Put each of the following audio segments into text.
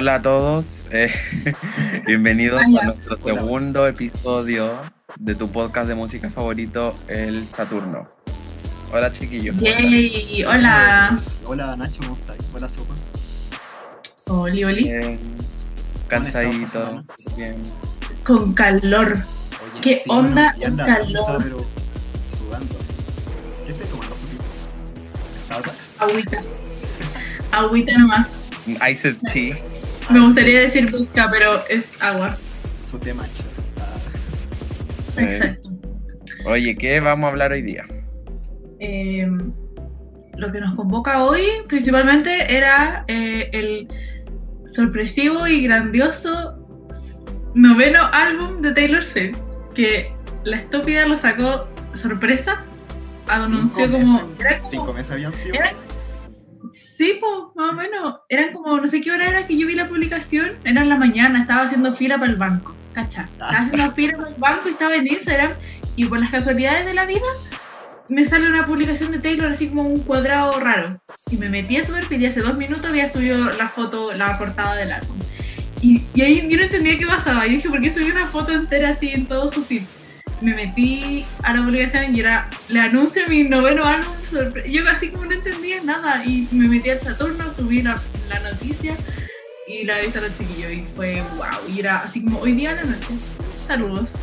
Hola a todos, eh, bienvenidos a nuestro segundo episodio de tu podcast de música favorito, El Saturno. Hola chiquillos. Yay, hola. Hola Nacho, ¿cómo estás? Hola Sopa. Oli, Oli. Bien, cansadito, bien. Con calor. Oye, ¿Qué sí, onda anda calor? Pero sudando así. ¿Qué estás tomando? Starbucks. Agüita. Agüita nomás. Iced tea. Me gustaría decir vodka, pero es agua. Su té matcha. Ah, Eh, Exacto. Oye, ¿qué vamos a hablar hoy día? Eh, lo que nos convoca hoy principalmente era eh, el sorpresivo y grandioso noveno álbum de Taylor Swift, que la estúpida lo sacó sorpresa, anunció cinco como... meses- era como- Cinco meses habían sido. Era- Sí, pues, más o menos. Eran como, no sé qué hora era que yo vi la publicación. Era en la mañana, estaba haciendo fila para el banco. ¿Cacha? Estaba haciendo fila para el banco y estaba en Instagram. Y por las casualidades de la vida, me sale una publicación de Taylor así como un cuadrado raro. Y me metí a su perfil y hace dos minutos había subido la foto, la portada del álbum. Y, y ahí yo no entendía qué pasaba. Y dije, ¿por qué subí una foto entera así en todo su feed? Me metí a la publicación y era, le anuncio mi noveno álbum. Yo casi como no entendía nada. Y me metí al Saturno, subí la, la noticia y la avisé a los chiquillos. Y fue wow. Y era así como hoy día a la noche. Saludos.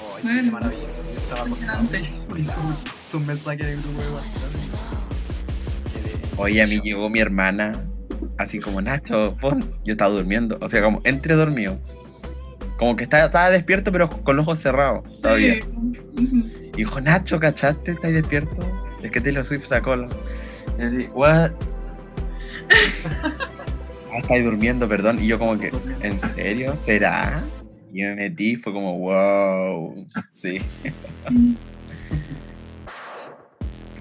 Oh, sí, qué maravilloso. Yo estaba un mensaje de grupo de WhatsApp. Oye, a mí llegó mi hermana, así como Nacho. Yo estaba durmiendo, o sea, como entre dormido. Como que estaba, estaba despierto, pero con los ojos cerrados todavía. Sí. Ujú. Y dijo, Nacho, ¿cachaste? ¿Estás despierto? Es que Taylor Swift sacó la... Y así, ¿what? ah, estáis durmiendo, perdón. Y yo como que, ¿en serio? ¿Será? Y me metí, fue como, wow. Sí.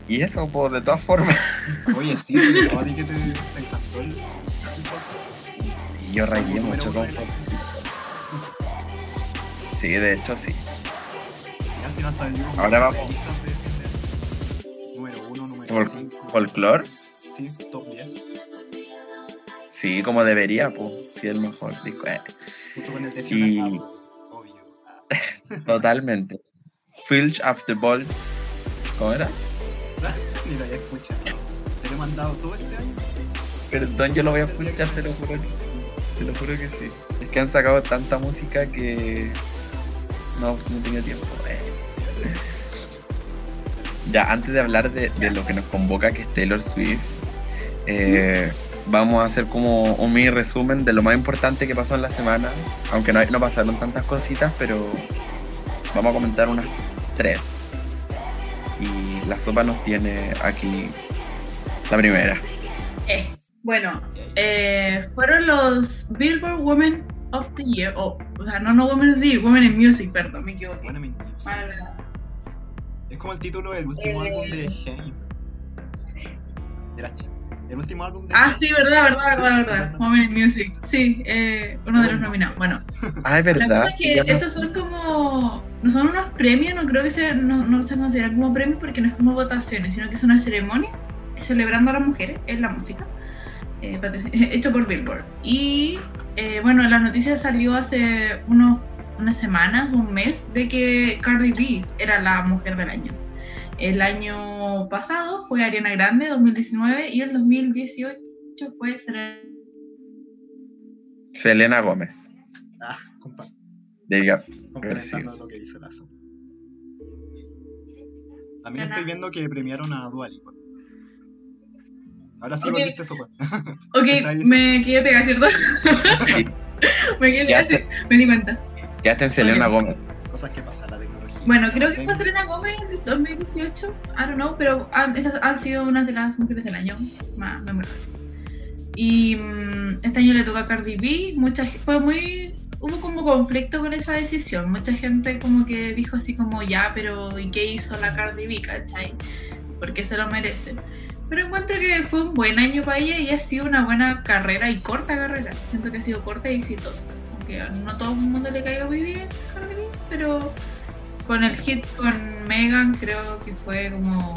Y eso, pues, de todas formas. Oye, sí, sobre todo a ti que te, te encantó yo rayé mucho con... Sí, de hecho, sí. Sí, al final Ahora vamos. de- de- Número uno, número Fol- 5. ¿Folklore? Sí, top 10. Sí, como debería, pues. Sí, el mejor disco. eh, Junto con el de Y- Fiona Apple, obvio. Totalmente. Filch After Balls. ¿Cómo era? ni lo había escuchado. Te lo he mandado todo este año. Perdón, yo lo voy a escuchar, te lo juro. que- Te lo juro que sí. Es que han sacado tanta música que no, no tenía tiempo. Ya, antes de hablar de, de lo que nos convoca, que es Taylor Swift, eh, vamos a hacer como un mini resumen de lo más importante que pasó en la semana. Aunque no, no pasaron tantas cositas, pero vamos a comentar unas tres. Y la sopa nos tiene aquí la primera. Eh, bueno, eh, fueron los Billboard Women of the Year, o, o sea, no, no Women of the Year, Women in Music, perdón, me equivoqué. Mi news. Para- Es como el título del último Eh. álbum de Haim. De la el último álbum de Ah, Haim. sí, verdad, verdad, Sí, verdad, verdad. verdad. Women in Music, sí, eh, uno de los nominados. Bueno, Ah, es la verdad. cosa es que Ya no- estos son como, no son unos premios, no creo que sea, no, no se consideran como premios porque no es como votaciones, sino que es una ceremonia celebrando a las mujeres en la música, eh, hecho por Billboard. Y eh, bueno, la noticia salió hace unos, unas semanas, un mes, de que Cardi B era la mujer del año. El año pasado fue Ariana Grande, 2019, y el 2018 fue Selena. Selena Gómez. Ah, compa- Diga, complementando lo que dice Lazo. También estoy viendo que premiaron a Dua Lipa. Ahora sí Ok. volviste eso, pues. Ok, me quedé pegada, ¿cierto? Me quedé sí, me di cuenta. ya está en Selena Ok. Gómez. Cosas que pasan, la tecnología. Bueno, creo que fue Selena Gómez en 2018, I don't know, pero han- esas han sido unas de las mujeres del año más memorables. Y mm, este año le toca a Cardi B, mucha, fue muy, hubo como conflicto con esa decisión, mucha gente como que dijo así como ya, pero ¿y qué hizo la Cardi B, cachai? Porque se lo merece. Pero encuentro que fue un buen año para ella y ha sido una buena carrera y corta carrera. Siento que ha sido corta y exitosa. Aunque no a todo el mundo le caiga muy bien Cardi pero con el hit con Megan creo que fue como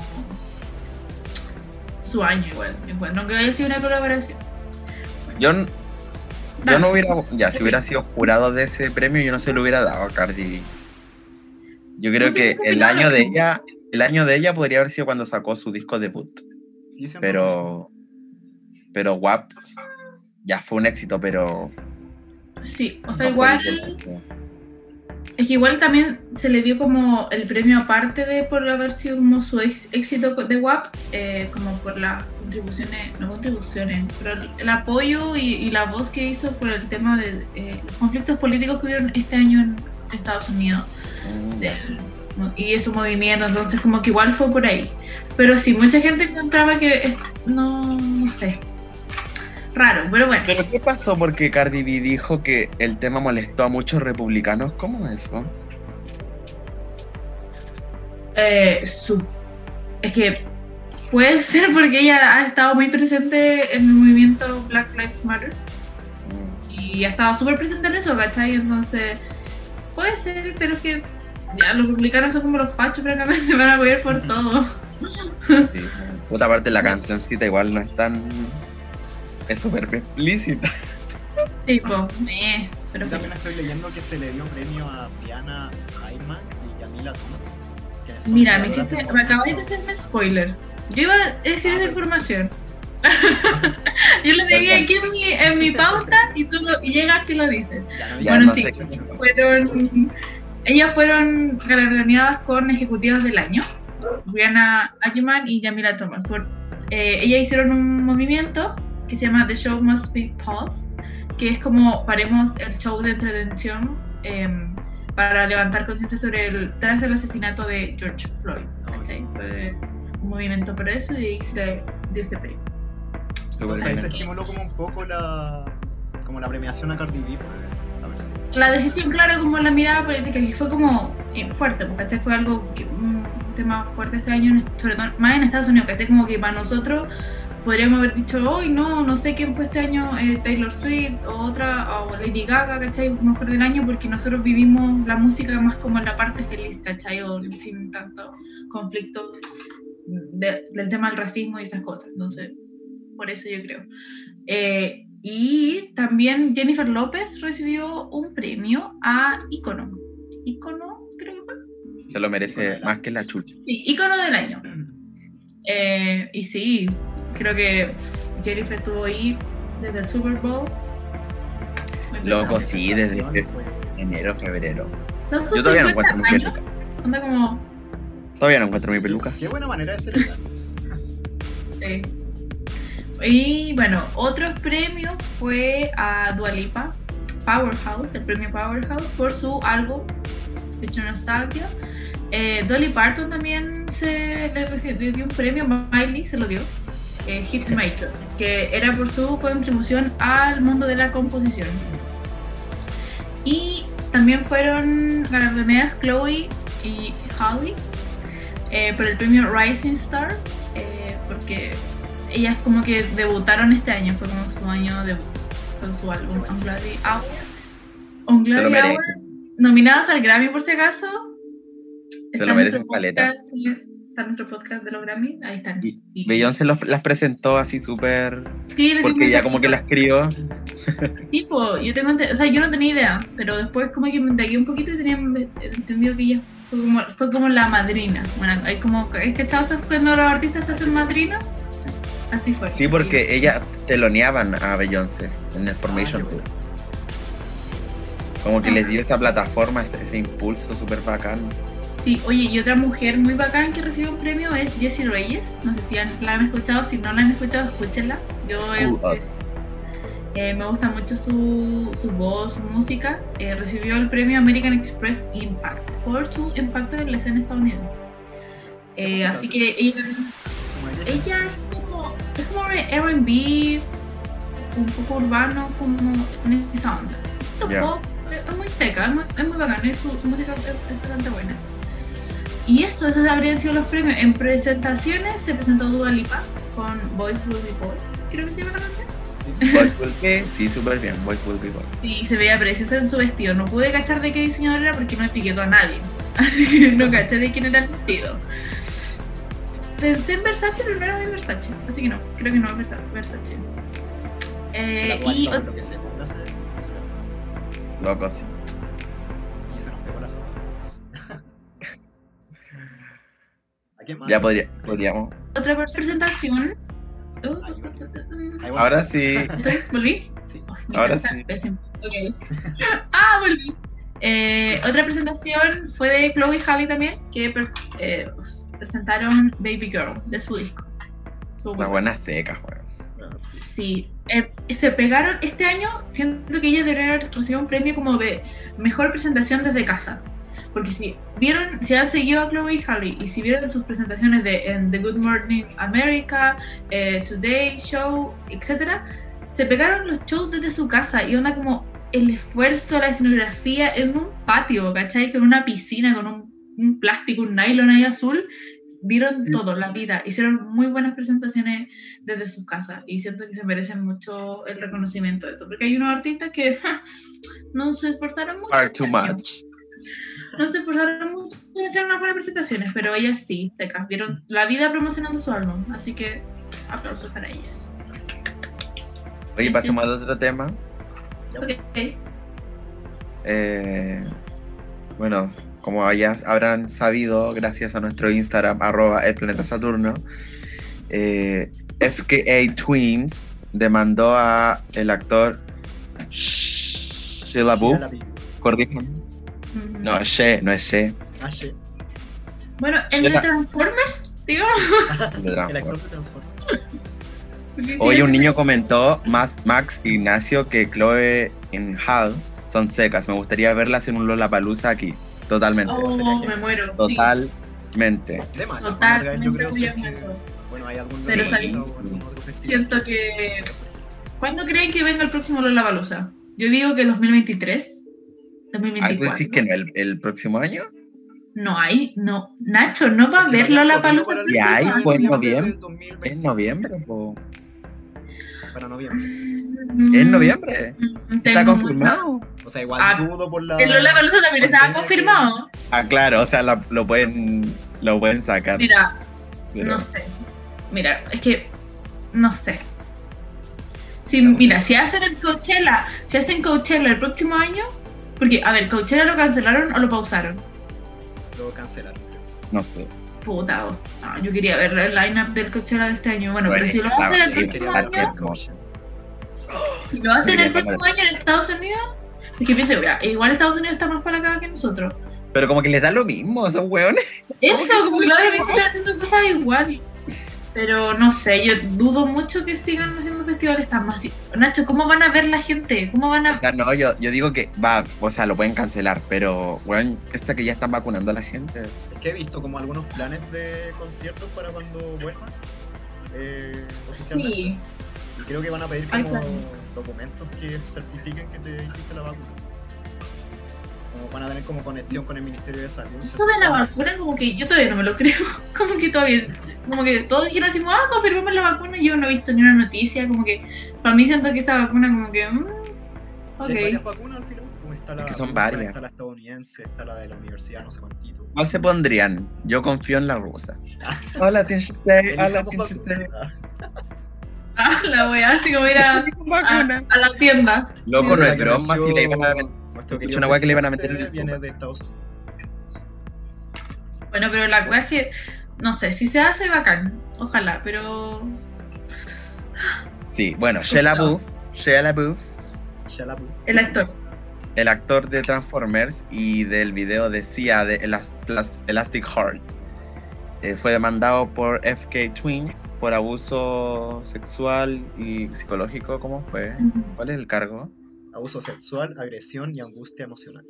su año igual. igual. No creo que haya sido una colaboración. Yo, n- Yo no hubiera, ya, si hubiera sido jurado de ese premio, yo no se lo hubiera dado a Cardi B. Yo creo No que el año de ella, el año de ella podría haber sido cuando sacó su disco debut. Sí, Pero, pero WAP ya fue un éxito, pero Sí, o sea, no igual. Es que igual también se le dio como el premio aparte de por haber sido como su ex- éxito de WAP, eh, como por las contribuciones, no contribuciones, pero el, el apoyo y, y la voz que hizo por el tema de eh, los conflictos políticos que hubieron este año en Estados Unidos Mm. del- y ese movimiento, entonces como que igual fue por ahí. Pero sí, mucha gente encontraba que no, no sé, raro, pero bueno. ¿Pero qué pasó? Porque Cardi B dijo que el tema molestó a muchos republicanos. ¿Cómo es eso? Eh, su- es que puede ser porque ella ha estado muy presente en el movimiento Black Lives Matter Mm. y ha estado súper presente en eso, ¿cachai? Entonces, puede ser, pero que ya los republicanos son como los fachos, francamente, van a apoyar por todo. Sí. Puta parte la cancioncita igual no es tan... Es súper explícita. Tipo, eh, pero Sí, también estoy leyendo que se le dio premio a Brianna Hyman y Yamila Thomas. Mira, me, hiciste, de me acabáis de hacerme spoiler. Yo iba a decir Ah, esa pues. información. Yo lo tenía aquí en mi, en mi pauta y tú lo, y llegas y lo dices. Ya no Ya Bueno, no sí. fueron ellas fueron galardonadas con ejecutivas del año Brianna Ackerman y Yamila Thomas por, eh, ellas hicieron un movimiento que se llama The Show Must Be Paused que es como paremos el show de entretención em, para levantar conciencia sobre el tras el asesinato de George Floyd ¿cachai? Fue un movimiento por eso y se le dio este premio Entonces se estimuló como un poco la, como la premiación a Cardi B. pues, la decisión, claro, como la mirada política, que fue como eh, fuerte, porque este fue algo, que, un tema fuerte este año, sobre todo más en Estados Unidos, que este como que para nosotros podríamos haber dicho, hoy no, no sé quién fue este año, eh, Taylor Swift o otra, o Lady Gaga, ¿cachai? Mejor del año, porque nosotros vivimos la música más como en la parte feliz, ¿cachai? O sin tanto conflicto de- del tema del racismo y esas cosas, entonces, por eso yo creo. Eh, y también Jennifer López recibió un premio a Icono. Icono, creo que fue. Se lo merece más que la chucha. Sí, Icono del año. Eh, y sí, creo que Jennifer estuvo ahí desde el Super Bowl. Loco, sí, desde fue- enero, febrero. Yo todavía no 50 encuentro mi años. peluca. Anda como. Todavía no encuentro mi peluca. Qué buena manera de celebrarles. Sí. Y bueno, otro premio fue a Dualipa Powerhouse, el premio Powerhouse, por su álbum Future Nostalgia. Eh, Dolly Parton también se le recibió un premio, Miley se lo dio, eh, Hitmaker, que era por su contribución al mundo de la composición. Y también fueron galardonadas Chloe y Holly eh, por el premio Rising Star, porque ellas como que debutaron este año, fue como su año debut con su álbum Hour. Se lo Hour, merecen. nominadas al Grammy por si acaso. Se Está lo en merecen podcast, sí, Está en nuestro podcast de los Grammy, ahí están. Y- Beyoncé los- las presentó así súper... Sí, Porque ya como que las crió. Tipo, yo tengo, ente- o sea, yo no tenía idea, pero después como que me indagué un poquito y tenía entendido que ella fue como, fue como la madrina. Bueno, hay como, es que chavos cuando los artistas se hacen madrinas, Sí. Así fue. Sí, porque ella teloneaban a Beyoncé en el Formation Ah, Tour. Como que les dio esa plataforma, ese, ese impulso súper bacán. Sí, oye, y otra mujer muy bacán que recibió un premio es Jessie Reyes. No sé si han- la han escuchado, si no la han escuchado, escúchenla. Yo eh, eh, me gusta mucho su, su voz, su música. Eh, recibió el premio American Express Impact por su impacto en la escena estadounidense. Eh, así que ella, Como ella. ella es como, es como RB, un poco urbano, como en esa onda. Un Ya. pop, es muy seca, es muy, es muy bacana, es su, su música es, bastante buena. Y eso, esos habrían sido los premios. En presentaciones se presentó Dua Lipa con Boys Will Be Boys, creo que se llama la canción. Boys Will Be, sí, súper bien. Boys Will Be Boys. Y se veía preciosa en su vestido. No pude cachar de qué diseñador era porque no etiquetó a nadie. Así que no caché de quién era el vestido. Pensé en Versace, pero no era muy Versace. Así que no, creo que no es Versa- Versace. Eh, y lo que sé, hacer Loco, sí. Y se nos pegó la sopa. ¿A quién más? Ya podría, podríamos. Otra presentación. Uh. Ahora sí. ¿Estoy? ¿Volví? Sí. Mi Ahora sí. ah, volví. Eh, otra presentación fue de Chloe Halle también, que eh, presentaron Baby Girl de su disco. Una buena seca, weón. Sí. Eh, se pegaron este año. Siento que ella debería haber recibido un premio como de mejor presentación desde casa. Porque si vieron, si han seguido a Chloe Halle y si vieron sus presentaciones de en The Good Morning America, eh, Today Show, etc., se pegaron los shows desde su casa y onda como el esfuerzo, la escenografía es un patio, ¿cachai? Con una piscina, con un, un plástico, un nylon ahí azul. Dieron todo, la vida. Hicieron muy buenas presentaciones desde sus casas y siento que se merecen mucho el reconocimiento de eso, porque hay unos artistas que ja, no se esforzaron mucho. Are too much. No se esforzaron mucho en hacer unas buenas presentaciones, pero ellas sí, se vieron la vida promocionando su álbum, así que aplausos para ellas. Oye, pasemos sí, al otro tema. Ok, Eh, bueno, como ya habrán sabido, gracias a nuestro Instagram, arroba el planeta Saturno, eh, FKA Twins demandó a el actor Sheila Booth. Shia LaBeouf. Corríjanme. Ujú. No, She, no es She. Ah. Bueno, el de Transformers, digo. de El Transformers. actor de Transformers. Hoy un niño comentó, más Max Ignacio, que Chloe y Hal son secas. Me gustaría verlas en un Lollapalooza aquí. Totalmente. Oh, me muero. sí. Totalmente. De mala, Totalmente yo creo voy que a sí. Bueno, hay algún Pero salí- o algún otro festival. Siento que. ¿Cuándo creen que venga el próximo Lollapalooza? Yo digo que 2023. Ah, ¿tú 2024. decís que no el, el próximo año? No hay, no. Nacho, no va a haber corrido el Ya hay, pues, año. noviembre. del 2020, En noviembre, po. Para noviembre. Mm, En noviembre. mm, Está Tengo confirmado. O sea, igual Ah, dudo por la. El Lollapalooza también estaba que- confirmado. Ah, claro, o sea, la- lo pueden lo pueden sacar. Mira, pero- no sé. Mira, es que. No sé. Si, mira, si hacen el Coachella, si hacen Coachella el próximo año, porque, a ver, Coachella lo cancelaron o lo pausaron. Lo cancelaron. No sé. Puta, no, yo quería ver el lineup del Coachella de este año. Bueno, Bueno, pero si lo claro, hacen el próximo año, si lo hacen el próximo año en Estados Unidos, es que pienso, ya, igual Estados Unidos está más para acá que nosotros. Pero como que les da lo mismo, son hueones. Eso, como que claramente están haciendo cosas igual. Pero no sé, yo dudo mucho que sigan haciendo festivales tan masivos. Nacho, ¿cómo van a ver la gente? ¿Cómo van O a.? sea, no, yo, yo digo que va, o sea, lo pueden cancelar, pero, weón, esta que ya están vacunando a la gente. Es que he visto como algunos planes de conciertos para cuando vuelvan. Eh. Sí, Y creo que van a pedir como documentos que certifiquen que te hiciste la vacuna. Van a tener como conexión con el Ministerio de Salud. eso de la vacuna, como que yo todavía no me lo creo. Como que todavía. Como que todos dijeron así, como, ah, confirmamos la vacuna. Y yo no he visto ni una noticia. Como que. Para mí siento que esa vacuna, como que. mm, Hay varias ok. vacunas al final. Pues está la, Es que son rusa, varias. Está la estadounidense, está la de la universidad, no sé cuántito. ¿Cuál se pondrían? Yo confío en la rusa. Hola, tienes usted, hola, vacuna. Ah, la wea, así como ir a, a, Vacuna. a la tienda. Loco, no es broma si le iban a meter. una weá que le iban a meter presidente en el Viene de Estados Unidos. Bueno, pero la wea es que. No sé, si se hace bacán. Ojalá, pero. Sí, bueno, Shella Booth, Shella Booth. El actor. el actor de Transformers y del video de Sia de Elas- Elas- Elastic Heart, eh, fue demandado por FK Twins por abuso sexual y psicológico. ¿Cómo fue? ¿Cuál es el cargo? Abuso sexual, agresión y angustia emocional.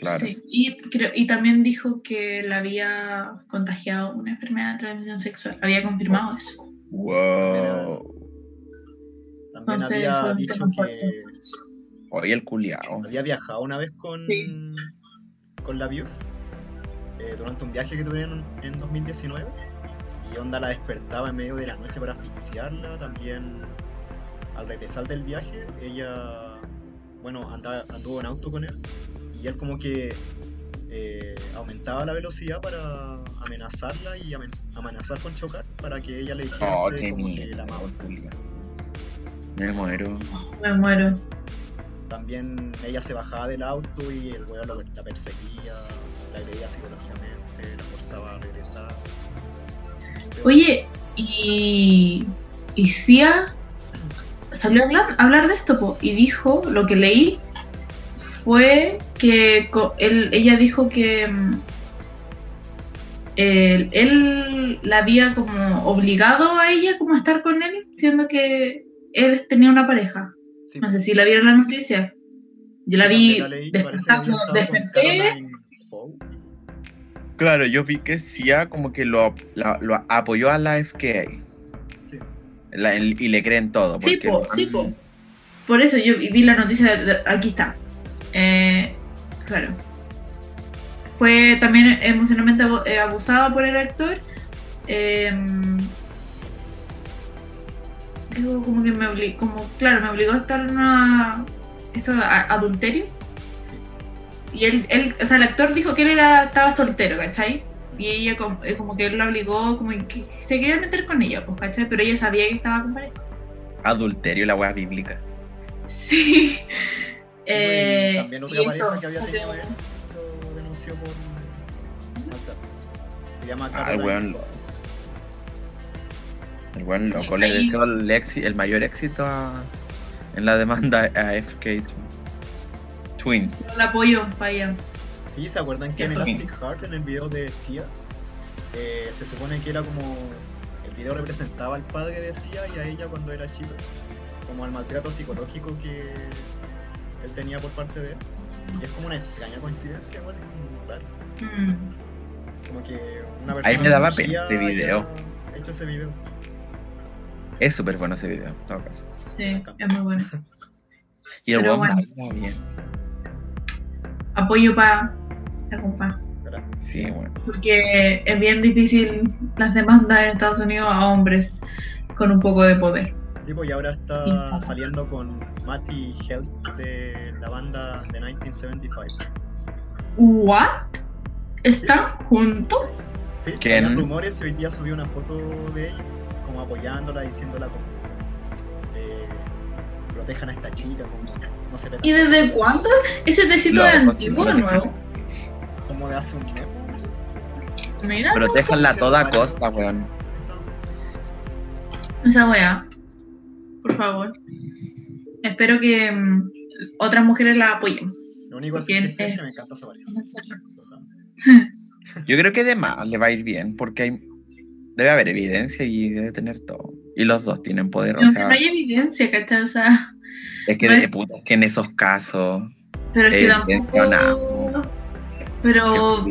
Claro. Sí, y, creo, y también dijo que le había contagiado una enfermedad de transmisión sexual. Había confirmado eso. Wow. También Entonces, había fue un dicho tema que. Oye, el culiao. había viajado una vez con, Sí. con la Biuf eh, durante un viaje que tuvieron en 2019 y Onda la despertaba en medio de la noche para asfixiarla. También al regresar del viaje, ella, bueno, andaba, anduvo en auto con él y él como que eh, aumentaba la velocidad para amenazarla y amen- amenazar con chocar para que ella le dijera Oh, como que la amaba. Me muero. Me muero. También ella se bajaba del auto y el weón lo- la perseguía, la agredía psicológicamente, la forzaba a regresar. Oye, y. Y Cia salió a hablar, de esto, y dijo, lo que leí fue que ella dijo que mm, él, él la había como obligado a ella como a estar con él, siendo que él tenía una pareja. Sí, No sé si la vieron la noticia. Yo la vi, leí, desperté. Claro, yo vi que Sia como que lo, la- lo apoyó a la FKA. Sí. La- el- y le creen todo. Sí, po, sí, po. Por eso yo vi la noticia, de- de- aquí está. Eh, claro. Fue también emocionalmente eh, abusada por el actor. Eh, digo, como que me obligó, como, claro, me obligó a estar en una, esto a- adulterio. Y él, él, o sea, el actor dijo que él era, estaba soltero, ¿cachai? Y ella como, eh, como que él la obligó, como que se quería meter con ella, pues, ¿cachai? Pero ella sabía que estaba con pareja. Adulterio, la weá bíblica. Sí. Y Eh, también otra y pareja eso, que había tenido lo denunció por. Se llama Ah, el buen loco le Ahí- deseó el, mayor éxito a- en la demanda a FK Twins. la apoyo para. Sí, ¿se acuerdan que en. Elastic Heart, en el video de Sia, eh, se supone que era como. El video representaba al padre de Sia y a ella cuando era chica, como al maltrato psicológico que él tenía por parte de él. Y es como una extraña coincidencia, como raro. Mm. Como que una persona. me daba pena este video. haya hecho ese video. Es súper bueno ese video, en todo caso. Sí, es muy bueno. Y el Pero bueno. baila bien. Apoyo para la compa. ¿verdad? Sí, bueno. Porque es bien difícil las demandas en Estados Unidos a hombres con un poco de poder. Sí, pues y ahora está saliendo con Matty Health de la banda de 1975. ¿What? ¿Están juntos? Sí, ¿Quién? había rumores y hoy día subió una foto de ella, como apoyándola, diciéndola como eh, protejan a esta chica, como no se le ¿Y desde cuándo? ¿Ese tecito No, es pues, antiguo o nuevo? como de hace un mes. Mira, Protéjanla a toda costa, weón. esa weá. Por favor. Espero que mm, otras mujeres la apoyen. Lo único así ¿Quién que sé es que me encanta Yo creo que de más le va a ir bien, porque hay, debe haber evidencia y debe tener todo. Y los dos tienen poder, o Aunque sea, no hay evidencia, ¿cachai? O sea, es que, no es- de puta, que en esos casos, pero es que tampoco. no. Pero,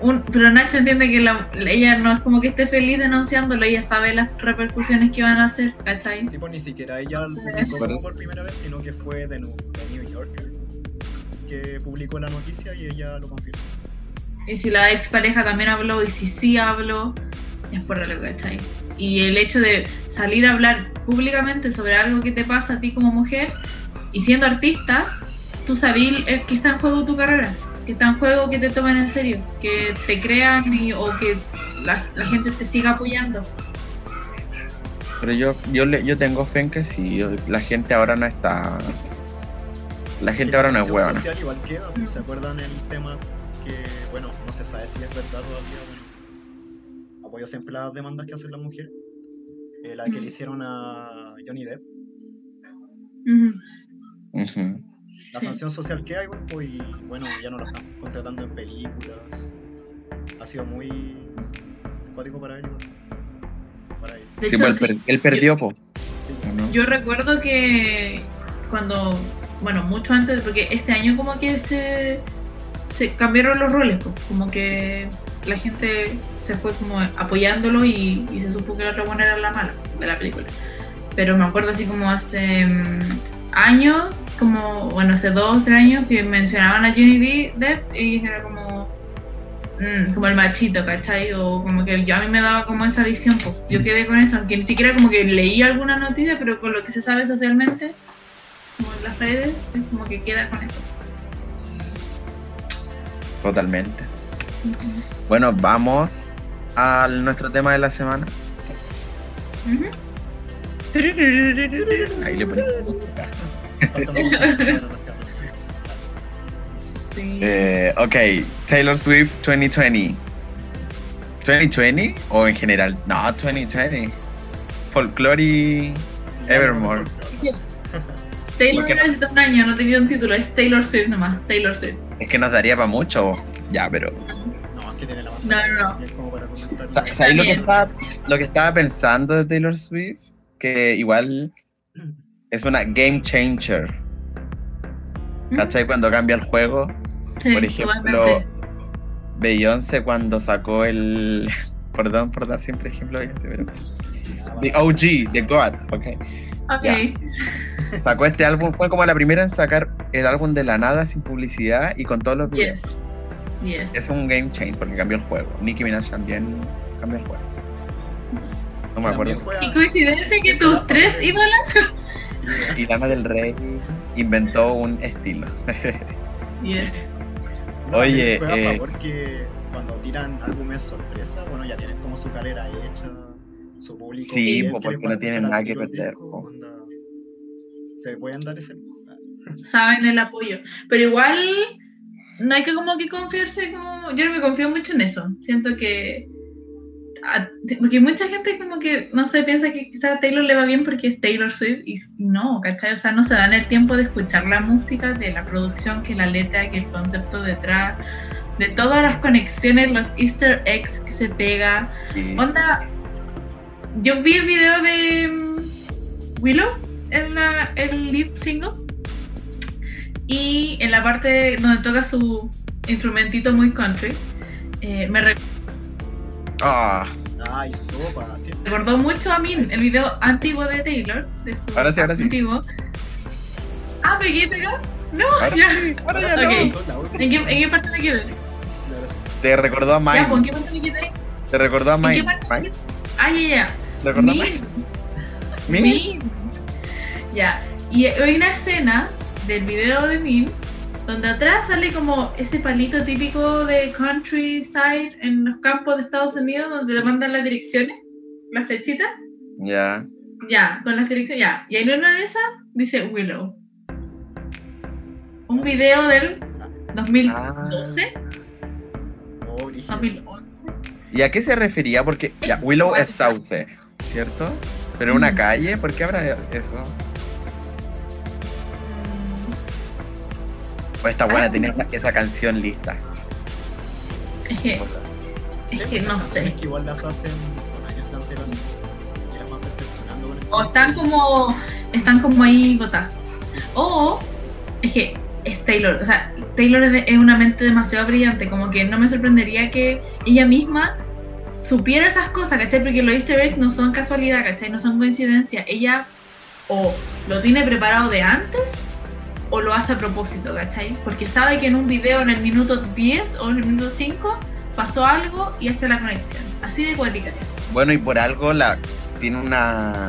un, pero Nacho entiende que la- ella no es como que esté feliz denunciándolo, ella sabe las repercusiones que van a hacer, ¿cachai? sí, pues ni siquiera ella lo publicó por primera vez, sino que fue de, de New Yorker que publicó la noticia y ella lo confirmó. Y si la expareja también habló, y si sí habló, es por algo, ¿cachai? Y el hecho de salir a hablar públicamente sobre algo que te pasa a ti como mujer, y siendo artista, tú sabes que está en juego tu carrera, que está en juego que te tomen en serio, que te crean y- o que la, la gente te siga apoyando. Pero yo, yo, le- yo tengo fe en que sí, la gente ahora no está... La gente ahora no es huevona. social igual queda, ¿se acuerdan el tema que, bueno, no se sabe si es verdad todavía? Bueno, apoyo siempre las demandas que hacen las mujeres. Eh, la que Mm. le hicieron a Johnny Depp. La Sí. sanción social que hay, bueno, pues, y bueno, ya no lo están contratando en películas. Ha sido muy cuático para él. Para él. De Sí, hecho, pues, sí. él, per- él perdió, po. Sí, ¿o no? Yo recuerdo que cuando, bueno, mucho antes, porque este año como que se, se cambiaron los roles, pues, como que la gente se fue como apoyándolo y, se supo que la otra buena era la mala de la película. Pero me acuerdo así como hace mm, años, como, bueno, hace dos, tres años que mencionaban a Johnny Depp y era como, mm, como el machito, ¿cachai? O como que yo a mí me daba como esa visión, pues yo quedé con eso, aunque ni siquiera como que leí alguna noticia, pero con lo que se sabe socialmente, como en las redes, es como que queda con eso. Totalmente. Bueno, vamos a nuestro tema de la semana. Ujú. Ahí le ponemos. Sí. Eh, ok, Taylor Swift 2020. ¿2020 o en general? No, 2020. Folklore y Evermore. Taylor ¿por qué? necesita un año, no tenía un título, es Taylor Swift nomás, Taylor Swift. Es que nos daría para mucho. Ya, pero. No, es que tiene la base No, no, no. también como para comentar. Sa- Está ¿Sabéis lo que estaba, lo que estaba pensando de Taylor Swift? Que igual es una game changer. ¿Cachai? Cuando cambia el juego. Sí, Por ejemplo. Beyoncé cuando sacó el. Perdón por dar siempre ejemplo Beyoncé, pero. The OG, The God, ok. Ok. ya. Sacó este álbum, fue como la primera en sacar el álbum de la nada sin publicidad y con todos los videos. Yes. Yes. Es un game change porque cambió el juego. Nicki Minaj también cambió el juego. No me acuerdo. Qué coincidencia que tus tres ídolas. Sí, Y Lana del Rey inventó un estilo. Yes. No, Oye, eh, a favor que cuando tiran álbumes sorpresa, bueno, ya tienen como su carrera hecha, su público. Sí, fiel po, porque no tienen nada que perder, disco, po. onda, Se pueden dar ese. Saben el apoyo. Pero igual no hay que como que confiarse como. Yo no me confío mucho en eso. Siento que. Porque mucha gente como que, no sé, piensa que quizás a Taylor le va bien porque es Taylor Swift y no, ¿cachai? O sea, no se dan el tiempo de escuchar la música, de la producción, que la letra, que el concepto detrás, de todas las conexiones, los easter eggs que se pega. Onda, yo vi el video de mm, Willow, en la, el lead single, y en la parte donde toca su instrumentito muy country, eh, me Ah, Ay, sopa, sí. recordó mucho a mí el video antiguo de Taylor, de su Ahora sí, ahora sí. antiguo. Ah, ¿me quedé pegado? No, Ahora ya. ahora ya no. Ok. son la última. ¿En qué, ¿En qué parte me quedé? Te recordó a pues, ¿en Mine. qué parte me quedé? Te recordó a ¿En qué parte me Mine. quedé? Ah, ya, ya. Mine. Min. Ya. Y hay una escena del video de Min donde atrás sale como ese palito típico de countryside en los campos de Estados Unidos donde te mandan las direcciones, las flechitas. Ya. Ya, con las direcciones, ya. Y en una de esas dice Willow. Un video del 2012, Oh, brígido. 2011. ¿Y a qué se refería? Porque ya, Willow es sauce, ¿cierto? Pero en una Mm. calle, ¿por qué habrá eso? O esta buena Ah. tenía esa, canción lista. Es que, es que no sé. Es que igual las hacen con años de van perfeccionando O están como, están como ahí botadas. O es que es Taylor, o sea, Taylor es una mente demasiado brillante, como que no me sorprendería que ella misma supiera esas cosas, ¿cachai? Porque los easter eggs no son casualidad, ¿cachai? No son coincidencia. Ella o lo tiene preparado de antes o lo hace a propósito, ¿cachai? Porque sabe que en un video en el minuto 10 o en el minuto 5 pasó algo y hace la conexión. Así de cuática es. Bueno, y por algo la tiene una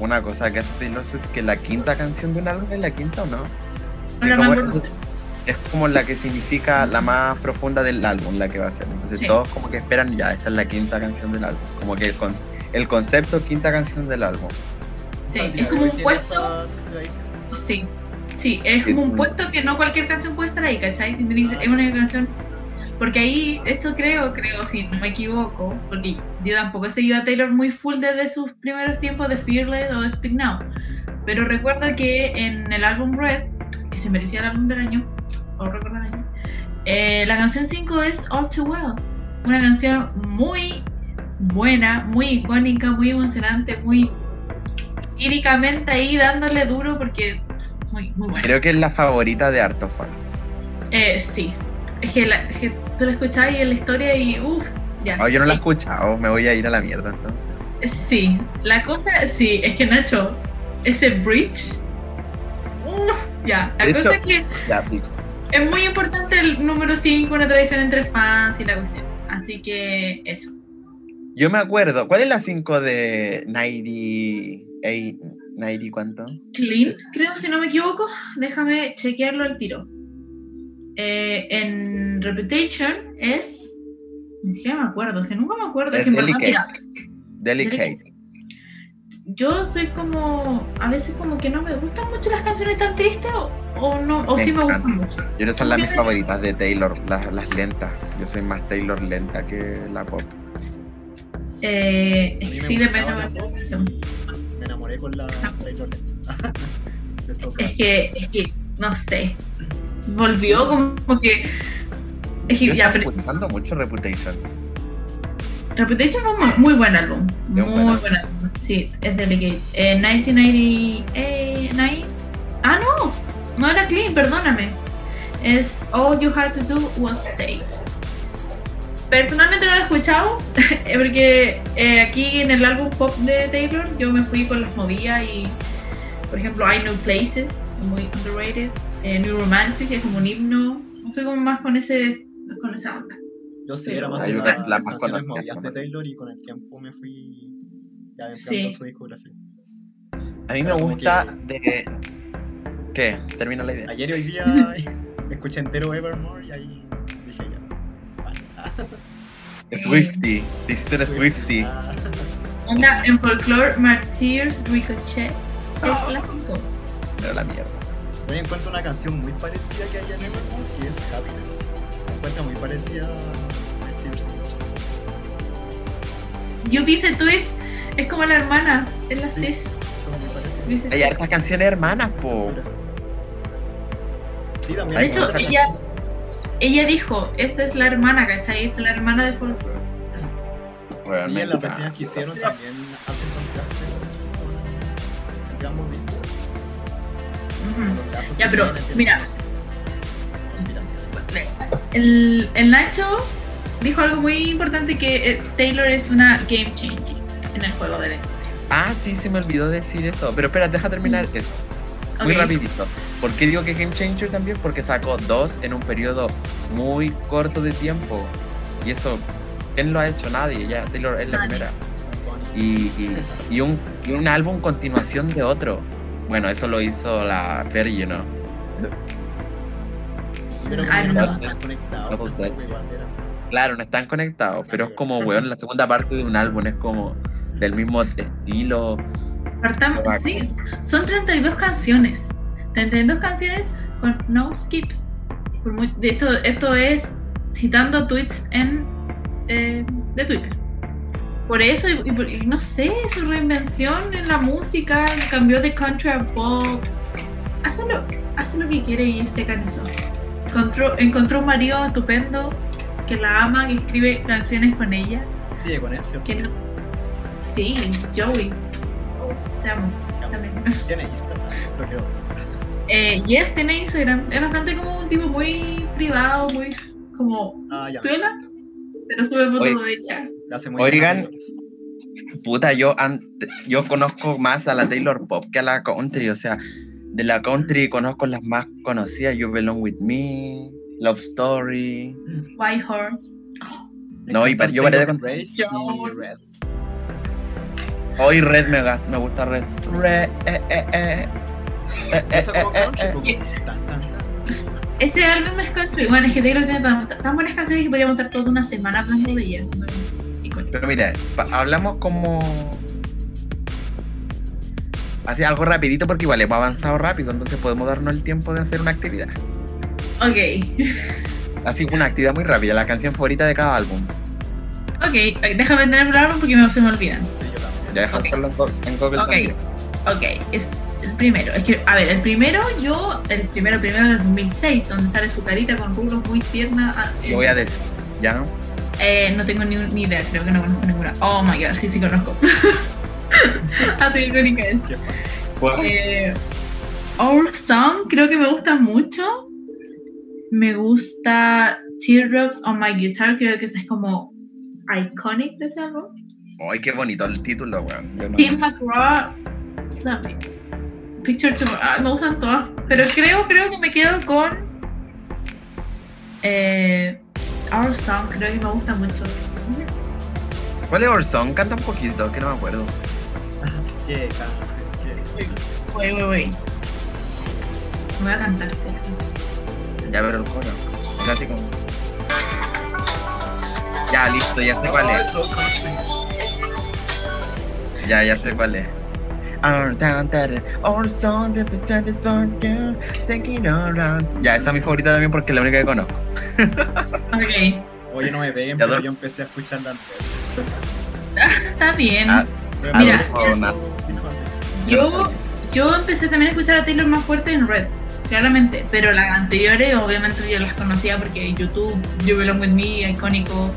una cosa que hace Taylor Swift, que la quinta canción de un álbum es la quinta o no? Acuerdo. Es como la que significa la más profunda del álbum, la que va a ser. Entonces Sí. todos como que esperan, ya, esta es la quinta canción del álbum. Como que el, con- el concepto quinta canción del álbum. Sí, es como un puesto. Sí, sí, es como un puesto que no cualquier canción puede estar ahí, ¿cachai? Es una canción. Porque ahí, esto creo, creo, si no me equivoco, porque yo tampoco he seguido a Taylor muy full desde sus primeros tiempos de Fearless o de Speak Now. Pero recuerdo que en el álbum Red, que se merecía el álbum del año, eh, la canción 5 es All Too Well. Una canción muy buena, muy icónica, muy emocionante, muy líricamente ahí dándole duro porque muy, muy buena. Creo que es la favorita de hartos fans. Eh, sí, es que, la, es que tú la escuchabas y en la historia y uff, ya. Oh, yo no la he escuchado, me voy a ir a la mierda entonces. Sí, la cosa, sí, es que Nacho, ese bridge, uff, ya. La De cosa hecho- es que Ya, sí. Es muy importante el número 5, una tradición entre fans y la cuestión. Así que eso. Yo me acuerdo, ¿cuál es la 5 de 98? 90 cuánto? Clean, creo, si no me equivoco. Déjame chequearlo al tiro. Eh, en Reputation es. Ni siquiera me acuerdo, es que nunca me acuerdo. Es, Es que verdad, Delicate. mira, Delicate. Yo soy como, a veces como que no me gustan mucho las canciones tan tristes o, o no, o Me sí me gustan mucho. Yo no son las mis favoritas de Taylor, las, las lentas. Yo soy más Taylor lenta que la pop. Eh, sí, depende de la canción. Me enamoré con la Taylor estos Es que, es que, no sé, volvió como que... Es que Yo ya, estoy pero mucho Reputation. Reputation es un muy, muy buen álbum. Muy buen álbum. Sí, es Delicate. Eh, 1998. Ah, no. No era Clean, perdóname. Es All You Had to Do Was Stay. Personalmente no lo he escuchado porque eh, aquí en el álbum pop de Taylor yo me fui con las movidas y, por ejemplo, I Know Places, muy underrated. eh, New Romantic, que es como un himno. Me fui como más con ese con esa onda. Yo sí era más de las la canciones movidas de Taylor y con el tiempo me fui ya entrando Sí. a su discografía. A mí me Pero gusta de. ¿Qué? Termino la idea. Ayer y hoy día escuché entero Evermore y ahí dije ya. vale. Swifty. Te hiciste de Swifty. Ah, Onda en Folklore, Martyr, Ricochet, el clásico. Pero la mierda. Hoy encuentro una canción muy parecida que hay en Evermore que es Happiness. Me encuentra muy parecida a Ocean. Yo vi ese tweet, es como la hermana, es la Sí. cis. Son muy parecidas. Hay hartas canciones hermanas, po. Sí, también De hecho, ella, ella dijo, esta es la hermana, ¿cachai? Esta es la hermana de Folklore. Bueno, Y me en las reseñas que hicieron también hacen contraste con el que hemos visto. Ya, pero, mira. El, el Nacho dijo algo muy importante que eh, Taylor es una game changer en el juego de la industria. Ah, sí, se me olvidó decir eso. Pero espera, deja terminar eso. Muy Ok. rapidito. ¿Por qué digo que Game Changer también? Porque sacó dos en un periodo muy corto de tiempo. Y eso, ¿quién lo ha hecho? Nadie. Ya, Taylor es la Nadie. primera. Y, y, y un, y un álbum continuación de otro. Bueno, eso lo hizo la Fergie, ¿no? Pero Ah, no. no están conectados, igual eran- Claro, no están conectados, pero es como, weón, la segunda parte de un álbum es como del mismo estilo. Partamos- sí, son 32 canciones. 32 canciones con no skips. Por muy- de esto, esto es citando tweets en, eh, de Twitter. Por eso, y, y por- y no sé, su reinvención en la música, cambió de country a pop. Hace lo, hace lo que quiere y se cansó. Encontró, encontró un marido estupendo que la ama, que escribe canciones con ella. Sigue con eso. Que no, sí, Joey. Te amo. también. Tiene Instagram, lo quedó. Eh, yes, tiene Instagram. Es bastante como un tipo muy privado, muy como Ah, ya. piola, pero sube fotos de ella. Le hace muy Oigan. Taylor. Puta, yo, ante- yo conozco más a la Taylor Pop que a la country. O sea, de la country conozco las más conocidas. You Belong With Me, Love Story. White Horse. No, y yo paré de Red. Hoy Red me, me gusta Red. Red, eh, eh, eh. Eh, eh, como eh, country, eh, como Yes. tan, tan, tan. Ese álbum es country. Bueno, es que Taylor tiene tan, tan buenas canciones que podríamos estar toda una semana hablando de ella. Pero mira, hablamos como... Así algo rapidito porque igual hemos avanzado rápido, entonces podemos darnos el tiempo de hacer una actividad. Ok. Así una actividad muy rápida, la canción favorita de cada álbum. Ok, déjame tener el álbum porque me, se me olvidan. Sí, yo también. Ya deja Ok. hacerlo en Go- en Google Ok. también. Ok, es el primero. Es que, a ver, el primero, yo, el primero, primero del 2006, donde sale su carita con rulos muy tierna. ah, Yo voy a decir, ¿ya? Eh, no tengo ni, ni idea, creo que no conozco ninguna. Oh my god, sí, sí conozco. Así icónica es. Eh, Our Song creo que me gusta mucho. Me gusta Teardrops on My Guitar, creo que ese es como iconic de ese álbum. Ay, qué bonito el título, weón. Tim McGraw también. Picture Tomorrow, ah, me gustan todas, pero creo, creo que me quedo con eh, Our Song, creo que me gusta mucho. ¿Cuál es Orson? Canta un poquito, que no me acuerdo. Qué. Voy a cantarte. Ya pero el coro. Así como- Ya, listo, ya sé cuál es. Ya, ya sé cuál es. Ya, esa es mi favorita también porque es la única que conozco. Ok, Oye, no me peguen, pero yo empecé a escuchar la anterior. está bien. Ah, Mira. Yo, yo empecé también a escuchar a Taylor más fuerte en Red, claramente, pero las anteriores obviamente yo las conocía porque YouTube, You Belong With Me, icónico,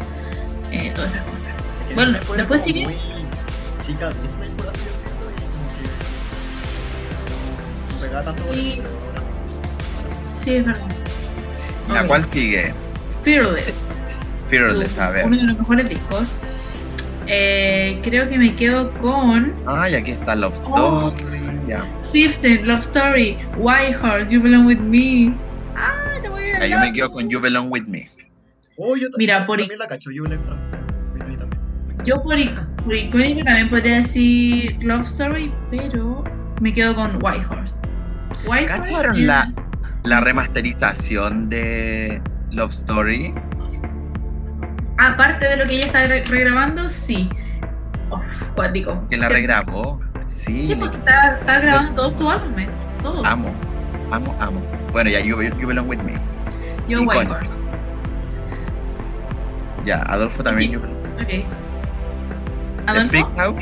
eh, todas esas cosas. Bueno, después después sigue- chica Disney, por así decirlo, y como que no pegaba tanto por Sí. sí. Es verdad. ¿La Ok. cual sigue? Fearless. Fearless, Su- a ver. Uno de los mejores discos. Eh, creo que me quedo con Ay, aquí está Love Oh. Story. Fifteen, Love Story, White Heart, You Belong With Me. Ah, te voy a Ya, yo me quedo con You Belong With Me. Oh, yo Mira, por- también la cacho, yo le también. Yo por, ic- por icónico también podría decir Love Story, pero me quedo con White Horse. White ¿Cacharon Horse. la- La remasterización de Love Story. Aparte de lo que ella está re- regrabando, sí. Uf, cuático. Que la Sí, regrabó. Sí. Sí, pues está, está grabando todos sus álbumes. Todos. Amo. Amo, amo. Bueno, ya You, You Belong With Me. Yo White. Horse. Ya, Adolfo también. Sí. You Belong- Ok. Adolfo, Speak Now.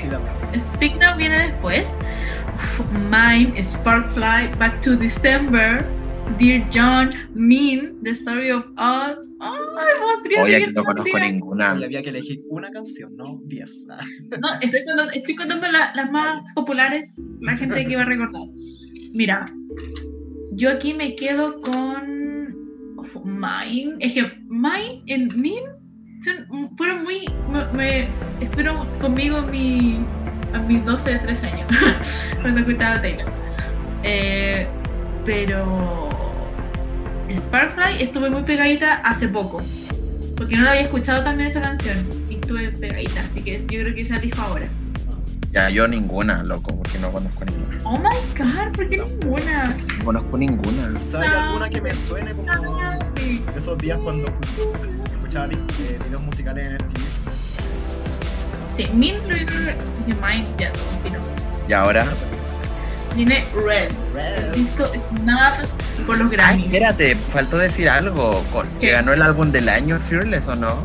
Speak Now viene después. Uf, Mine, Sparkfly, Back to December, Dear John, Mean, The Story of Us. Ay, podría seguir aquí no conozco ninguna. Y había que elegir una canción, no 10. Ah, No, estoy contando, estoy contando la- las más populares, la gente que va a recordar. Mira, yo aquí me quedo con Mine. Es que Mine y Mean son- fueron muy. Me, me- estuvieron conmigo en mi, a mis 12, 13 años, cuando escuchaba Taylor. Eh, pero. Sparkfly estuve muy pegadita hace poco. Porque no la había escuchado también esa canción. Y estuve pegadita. Así que yo creo que esa elijo ahora. Ya, yo ninguna, loco, porque no conozco ninguna. Oh my god, ¿por qué ninguna? No conozco ninguna. ¿Sabes alguna que me suene como Ay, esos días cuando escu- escuchaba eh, videos musicales en el TV? Sí, Min River de Mine ya. Y ahora. Tiene Red. El Red. disco Snap por los Ay, Grammys. espérate, faltó decir algo. Con, ¿Qué? ¿Que ganó el álbum del año Fearless o no?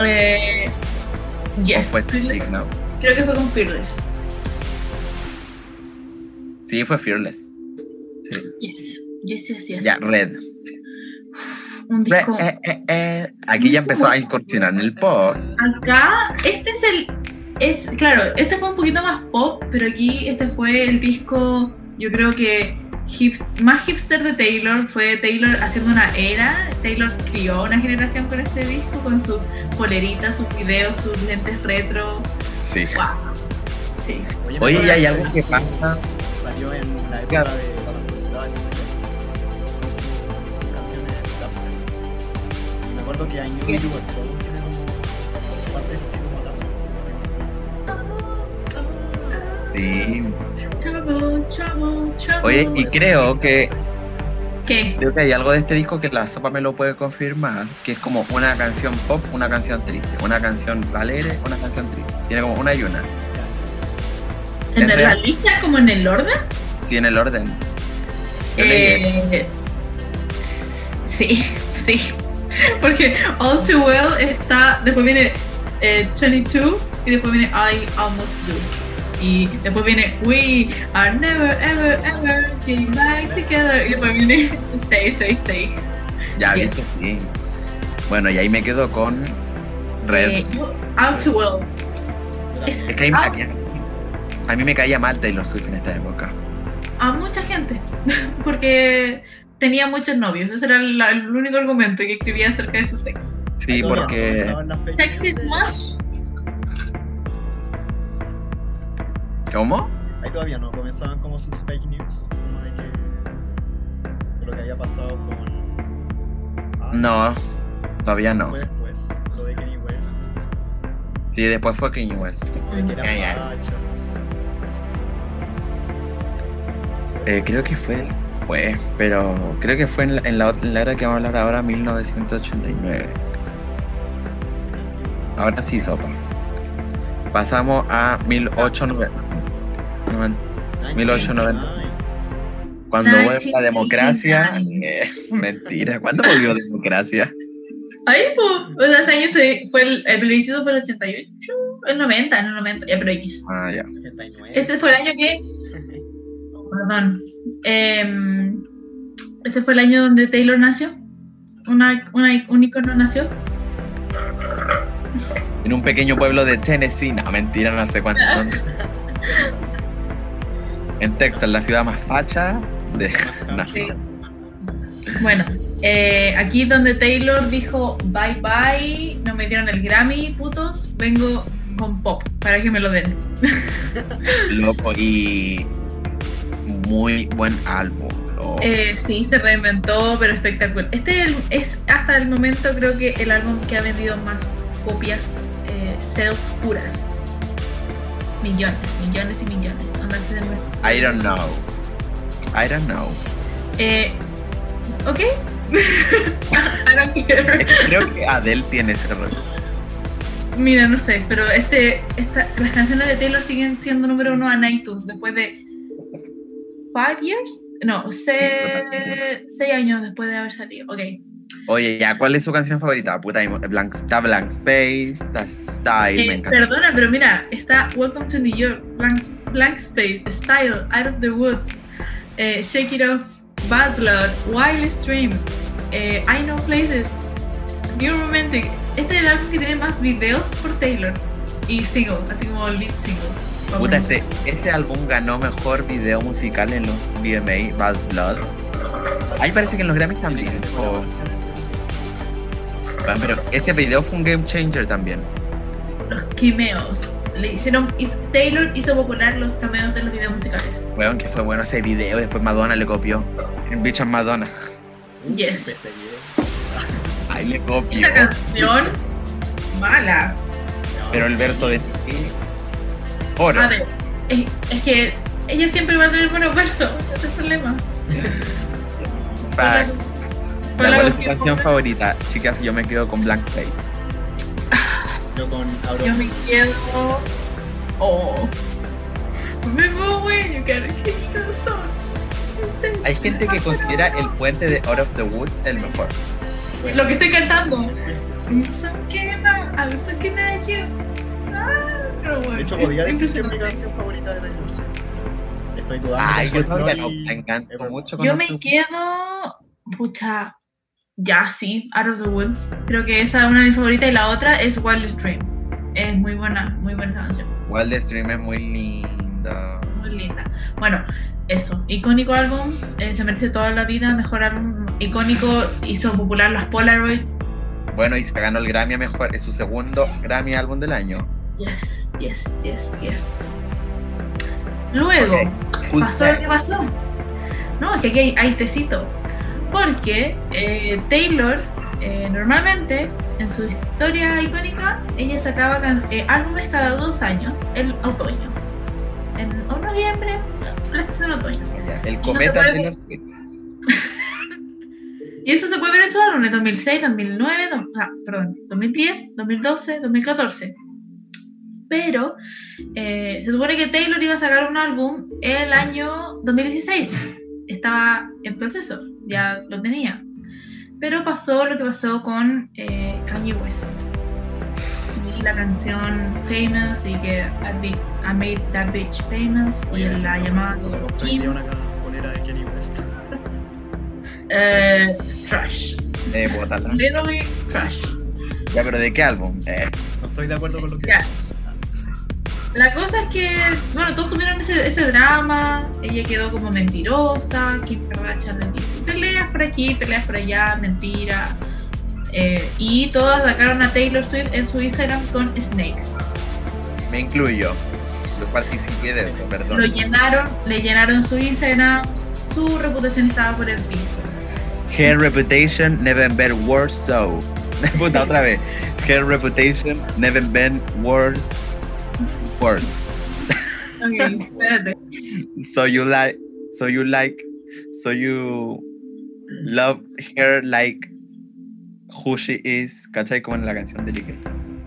Eh, yes, creo que fue con Fearless. Sí, fue Fearless. Sí. Yes, yes, yes, yes. Ya, Red. Un disco. eh, eh, eh. Aquí ya empezó a incursionar en el pop. Acá, este es el. Es, claro, este fue un poquito más pop, pero aquí este fue el disco, yo creo que hips- más hipster de Taylor. Fue Taylor haciendo una era. Taylor crió una generación con este disco, con sus poleritas, sus videos, sus lentes retro. Sí. ¡Wow! Sí. Oye, y hay algo que pasa. Salió en la época Claro. de la velocidad de Skrillex con su- con sus canciones dubstep. Y me acuerdo que I Knew Sí. You Were Trouble Sí. Trouble, trouble, trouble. Oye, y creo que ¿Qué? creo que hay algo de este disco que la sopa me lo puede confirmar, que es como una canción pop, una canción triste, una canción alegre, una canción triste. Tiene como una y una. ¿En la lista, como en el orden? Sí, en el orden. Eh, sí, sí. Porque All Too Well está. Después viene eh, 22 y después viene I Almost Do. Y después viene We Are Never Ever Ever Getting Back Together. Y después viene Stay, Stay, Stay. Ya yes. viste, sí. Bueno, y ahí me quedo con Red. Eh, All Too Well. es que ah. aquí- a mí me caía mal Taylor Swift en esta época. A mucha gente. Porque tenía muchos novios. Ese era el único argumento que escribía acerca de su sexo. Sí, porque. Sex is much. ¿Cómo? Ahí todavía no comenzaban como sus fake news, como de que de lo que había pasado con Ah, No, todavía no. Fue después, lo de Kanye West, Sí, después fue Kanye West. de que era. Eh, creo que fue. Fue, pero creo que fue en la, en la, ot- en la era que vamos a hablar ahora, 1989. Ahora sí, sopa. Pasamos a 1890. 1890. 1890. Cuando vuelve la 1989. democracia. eh, mentira. ¿Cuándo volvió democracia? Ahí, pues. O sea, ese año se- fue el, el plebiscito fue el 88, el 90, en el 90, ya, pero X. Ah, ya. 89. Este fue el año que. oh, perdón. Em, este fue el año donde Taylor nació. Una, una, un icono nació. En un pequeño pueblo de Tennessee. No, mentira, no sé cuánto. En Texas, la ciudad más facha de. Sí. Bueno, eh, aquí donde Taylor dijo bye bye, no me dieron el Grammy, putos, vengo con pop para que me lo den. Loco y. Muy buen álbum. Eh, sí, se reinventó, pero espectacular. Este es hasta el momento creo que el álbum que ha vendido más copias, eh, sales puras. Millones, millones y millones. Onda, este es el- I don't know. I don't know. Eh, ok. I don't care. Creo que Adele tiene ese récord. Mira, no sé, pero este, esta, las canciones de Taylor siguen siendo número uno en iTunes después de five years, no, se- seis años después de haber salido. Ok, Oye, ya, ¿cuál es su canción favorita? Puta, Blank, está Blank Space, está Style, me Eh, encanta. perdona, pero mira, está Welcome to New York, Blank, Blank Space, Style, Out of the Woods, eh, Shake It Off, Bad Blood, Wild Stream, eh, I Know Places, New Romantic. Este es el álbum que tiene más videos por Taylor y single, así como lead single. Puta, este, este álbum ganó mejor video musical en los VMA, Bad Blood. Ahí parece que en los Grammys también. o- Bueno, pero este video fue un game changer también. Los cameos. Le hicieron, hizo- Taylor hizo popular los cameos de los videos musicales. Weón, que fue bueno ese video, después Madonna le copió. El bicho es Madonna. Yes. Ahí le copió. Esa canción, mala. No, Pero el sí. verso de Oro. A ver, es, es que ella siempre va a tener buenos versos, ese es el problema. ¿Cuál es tu canción favorita? Chicas, yo me quedo con Blank Space. Yo con Auro. Yo me quedo. Oh. Remember when you gotta keep the sun. Hay gente que considera el puente de Out of the Woods el mejor. Lo que estoy cantando. Ah. De hecho, podría Es decir que es mi canción favorita de Taylor Swift. Estoy dudando. Ay, yo todavía no Folklore y me Evermore. mucho con Yo me quedo. Pucha. Ya, sí, Out of the Woods. Creo que esa es una de mis favoritas y la otra es Wild Stream. Es muy buena, muy buena canción. Wild Stream es muy linda. Muy linda. Bueno, eso. Icónico álbum. eh, se merece toda la vida. Mejor álbum icónico. Hizo popular las Polaroids. Bueno, y se ganó el Grammy a mejor, es su segundo Grammy álbum del año. Yes, yes, yes, yes. Luego, Ok. Who's pasó lo que pasó. No, es que aquí hay, hay tecito. Porque eh, Taylor, eh, normalmente, en su historia icónica, ella sacaba eh, álbumes cada dos años, el otoño. En o noviembre, la estación de otoño. El cometa. Y eso se puede ver en su álbum de 2006, 2009, do- ah, perdón, 2010, 2012, 2014. Pero eh, se supone que Taylor iba a sacar un álbum el año 2016. Estaba en proceso, ya lo tenía. Pero pasó lo que pasó con eh, Kanye West. Y la canción Famous y que I, Be- I Made That Bitch Famous y Oye, la llamada Kim una de Kenny West. eh, Trash. Eh. Literally Trash. Ya, pero ¿de qué álbum? Eh, No estoy de acuerdo con lo que Ya. dices. La cosa es que, bueno, todos tuvieron ese, ese drama, ella quedó como mentirosa, Kim Kardashian peleas por aquí, peleas por allá, mentira. Eh, y todas sacaron a Taylor Swift en su Instagram con Snakes. me incluyo. Yo participé de eso, perdón. Lo llenaron, le llenaron su Instagram, su reputación estaba por el piso. Her reputation never been worse so. Puta, Sí. otra vez. Her reputation never been worse. Worse. Ok, espérate. So you like, so you like, so you love her like who she is. ¿Cachai? Como en la canción de Lique.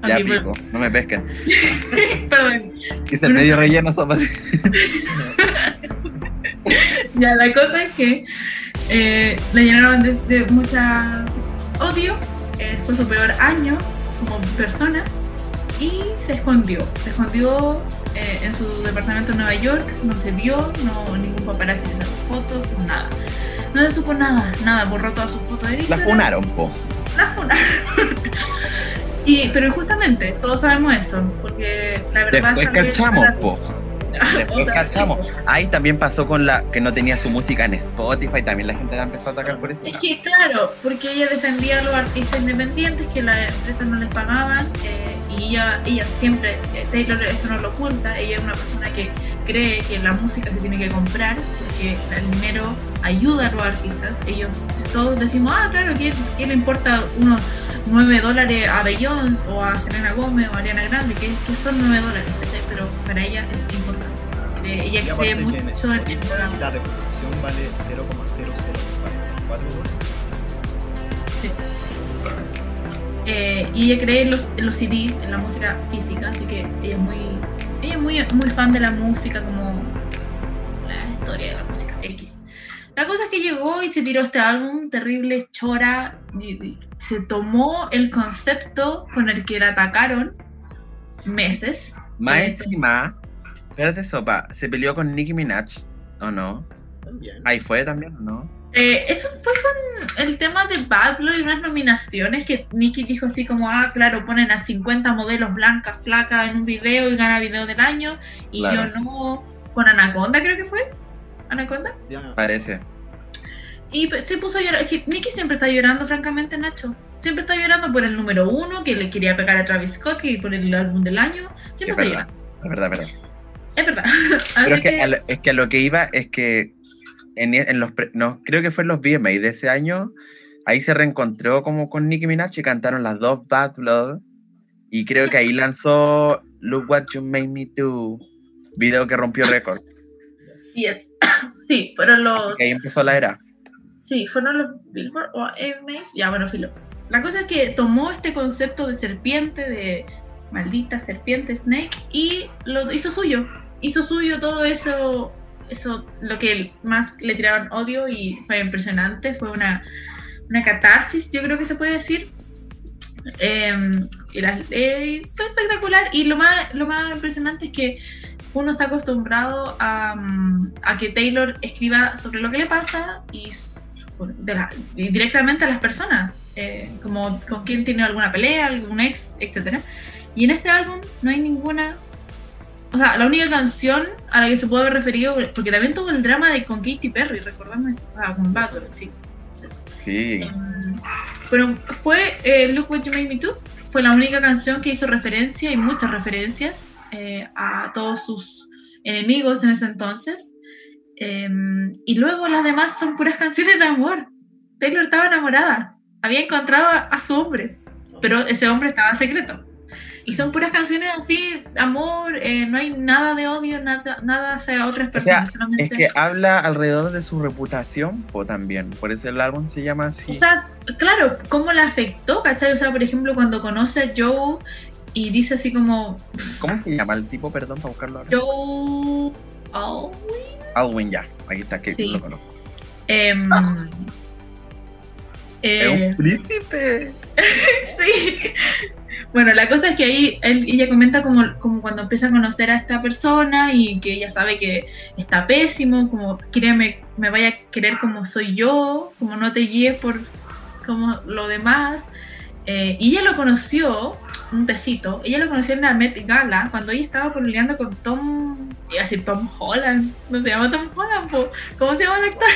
Ya Ok, pico, no me pesquen. Perdón. Hice el medio relleno sopa así. Ya, la cosa es que eh, le llenaron de, de mucha odio, eh, fue su peor año como persona y se escondió. Se escondió eh, en su departamento en Nueva York, no se vio, no, ningún paparazzi le sacó fotos, nada. No le supo nada, nada, borró todas sus fotos de La Instagram. funaron, po. La funaron. y, pero justamente, todos sabemos eso, porque la verdad Después salió cachamos, a la po. luz. Después O sea, cachamos. sí, po. Ahí también pasó con la que no tenía su música en Spotify, también la gente la empezó a atacar por eso. Es que claro, porque ella defendía a los artistas independientes que las empresas no les pagaban eh, y ella, ella siempre, eh, Taylor esto no lo oculta, ella es una persona que cree que la música se tiene que comprar porque el dinero ayuda a los artistas. Ellos todos decimos, ah, claro, ¿quién, quién le importa unos 9 dólares a Beyoncé o a Selena Gómez o a Ariana Grande? que que son 9 dólares? Pero para ella es importante. Ella Y que en mucho en el Spotify programa. la reposición vale 0,0044 dólares. Sí. Eh, y ella cree en los, en los CDs, en la música física, así que ella es muy, ella es muy, muy fan de la música, como la historia de la música X. La cosa es que llegó y se tiró este álbum terrible, chora, y- y se tomó el concepto con el que la atacaron meses. Más encima, espérate, sopa, se peleó con Nicki Minaj, ¿o no? También. Ahí fue también, ¿no? Eh, eso fue con el tema de Bad Blood y unas nominaciones que Nicky dijo así como, ah, claro, ponen a 50 modelos blancas, flacas en un video y gana video del año y Claro, yo sí. no, con Anaconda creo que fue, Anaconda, llama- Parece. y se puso a llorar, es que Nicky siempre está llorando francamente Nacho, siempre está llorando por el número uno que le quería pegar a Travis Scott y por el álbum del año, siempre Es está verdad, llorando, es verdad, es verdad. Es verdad. Pero es que, lo, es que a lo que iba es que en, en los pre- no, creo que fue en los VMA de ese año, ahí se reencontró como con Nicki Minaj y cantaron las dos Bad Blood y creo que ahí lanzó Look What You Made Me Do, video que rompió récord. Yes. sí, fueron los... Que ahí empezó la era. Sí, fueron los Billboard o AMAs. Ya, bueno, filo. La cosa es que tomó este concepto de serpiente, de maldita serpiente Snake, y lo hizo suyo. Hizo suyo todo eso, eso lo que más le tiraron odio y fue impresionante. Fue una, una catarsis, yo creo que se puede decir. Em, y las- eh, fue espectacular. Y lo más, lo más impresionante es que uno está acostumbrado a, a que Taylor escriba sobre lo que le pasa y, de la- y directamente a las personas, eh, como con quién tiene alguna pelea, algún ex, etc. Y en este álbum no hay ninguna. O sea, la única canción a la que se puede haber referido, porque también tuvo el drama de con Katy Perry, recordamos, o sea, con Bad Blood, sí. Sí. Em, Pero fue eh, Look What You Made Me Do. Fue la única canción que hizo referencia y muchas referencias eh, a todos sus enemigos en ese entonces. Em, y luego las demás son puras canciones de amor. Taylor estaba enamorada. Había encontrado a su hombre. Pero ese hombre estaba secreto. Y son puras canciones así, amor, eh, no hay nada de odio, nada, nada hacia otras O sea, personas. es solamente... que habla alrededor de su reputación, o también. Por eso el álbum se llama así. O sea, claro, ¿cómo la afectó? ¿Cachai? O sea, por ejemplo, cuando conoce a Joe y dice así como, ¿Cómo se llama el tipo? Perdón, para buscarlo ahora. Joe... Oh, Alwyn, ya. Aquí está, que Sí. lo conozco. em, Es eh, un príncipe. sí. Bueno, la cosa es que ahí ella comenta como, como cuando empieza a conocer a esta persona y que ella sabe que está pésimo, como créeme, me vaya a querer como soy yo, como no te guíes por como lo demás. Eh, y ella lo conoció, un tecito, ella lo conoció en la Met Gala cuando ella estaba peleando con Tom, iba a decir Tom Holland, no se llama Tom Holland, po. ¿cómo se llama el actor?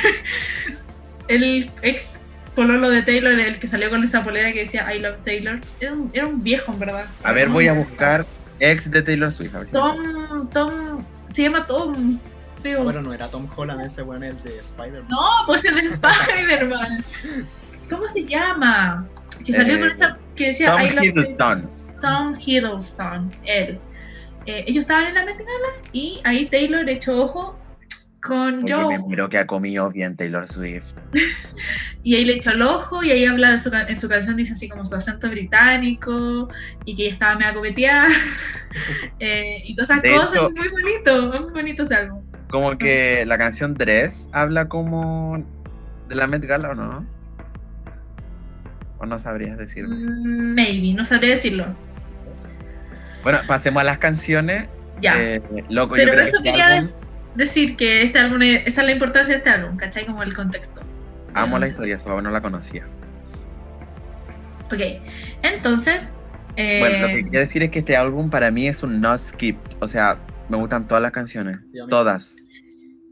El ex pololo de Taylor, el que salió con esa polera que decía I love Taylor, era un, era un viejo en verdad. A ver, voy a buscar ex de Taylor Swift. Tom, Tom, se llama Tom, creo. Bueno, no era Tom Holland ese weón, el de Spider-Man. No, pues el de Spider-Man. ¿Cómo se llama? Que salió Eh, con esa que decía Tom I love Taylor. Hiddleston. Tom Hiddleston, él. Eh, ellos estaban en la Met Gala y ahí Taylor echó ojo con Porque Joe. me miro que ha comido bien Taylor Swift. Y ahí le echó el ojo y ahí habla de su, en su canción, dice así como su acento británico y que ella estaba media copeteada eh, y todas esas De cosas. hecho- muy bonito, muy bonito ese álbum. Como que la canción Dress habla como de la Met Gala, ¿o no? ¿O no sabrías decirme? Mm, Maybe, no sabré decirlo. Bueno, pasemos a las canciones. Ya. Eh, loco, yo Pero creo que eso este quería des- decir que este álbum, es- esa es la importancia de este álbum, ¿cachai? Como el contexto. Amo la historia, pero no la conocía. Ok, entonces. eh, Bueno, lo que quiero decir es que este álbum para mí es un no skip. O sea, me gustan todas las canciones. Sí, Todas.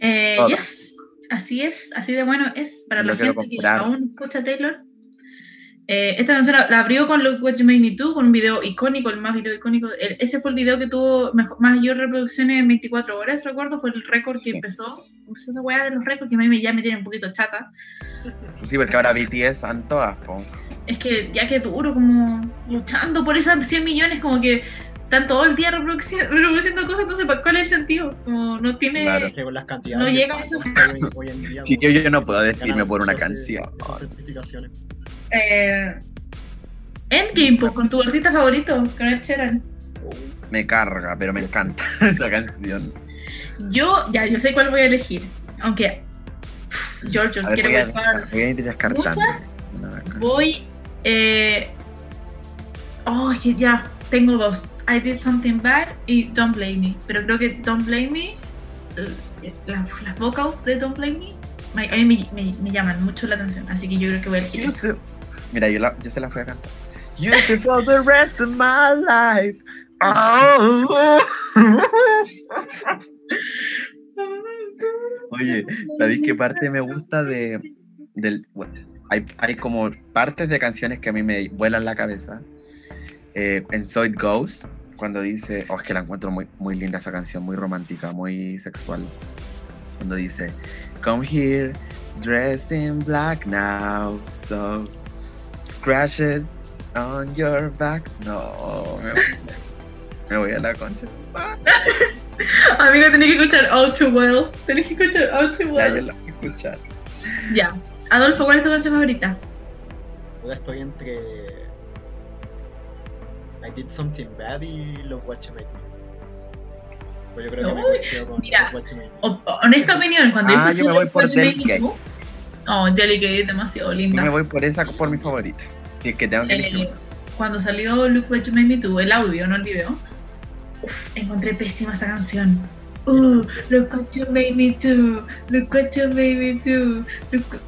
eh, todas. yes, así es, así de bueno es para Lo la gente que aún escucha Taylor. Eh, esta canción la, la abrió con Look What You Made Me Do, con un video icónico, el más video icónico. el- ese fue el video que tuvo mejor, mayor reproducciones en 24 horas, recuerdo, fue el récord que Sí. empezó. Empezó esa weá de los récords que a mí ya me tiene un poquito chata. Sí, porque ahora BTS están todas, po. es que ya que duro como luchando por esas 100 millones como que están todo el día reproduciendo, reproduciendo cosas entonces ¿pa- ¿cuál es el sentido? como no tiene Claro. Es que con las cantidades No llega a eso. hoy, hoy en día. Y yo, yo no puedo decirme por una esas- canción. Eh, Endgame pues, con tu artista favorito con Ed Sheeran Me carga, pero me encanta esa canción. yo ya yo sé cuál voy a elegir aunque pff, George voy a, buscar muchas. Voy eh, oh ya, tengo dos. I did something bad y Don't Blame Me pero creo que Don't Blame Me eh, las, las vocals de Don't Blame Me a mí me, me- me llaman mucho la atención así que yo creo que voy a elegir esa Mira, yo, la, yo se la fui a cantar. To for the rest of my life. Oh. Oye, ¿sabéis qué parte me gusta de. Del, bueno, hay, hay como partes de canciones que a mí me vuelan la cabeza. Eh, en So It Goes, cuando dice. Oh, es que la encuentro muy, muy linda esa canción, muy romántica, muy sexual. Cuando dice. Come here, dressed in black now, so scratches on your back. No, me, me voy a la concha. Amigo, tenés que escuchar All Too Well. Tenés que escuchar All Too Ya, yo Well. voy a escuchar. Ya. Adolfo, ¿cuál es tu canción favorita? Ahora estoy entre. I did something bad y Love What You Made Me. Pues yo creo que me Uy, quedo con mira. Me. O- honesta opinión, cuando Ah, yo me voy por You Oh, Delicate es demasiado Yo linda. me voy por esa por mi favorita. Es que tengo que. Eh, cuando salió Look What You Made Me Do, el audio, no el video, uf, encontré pésima esa canción. Uh, look what you made me do, look what you made me do. look-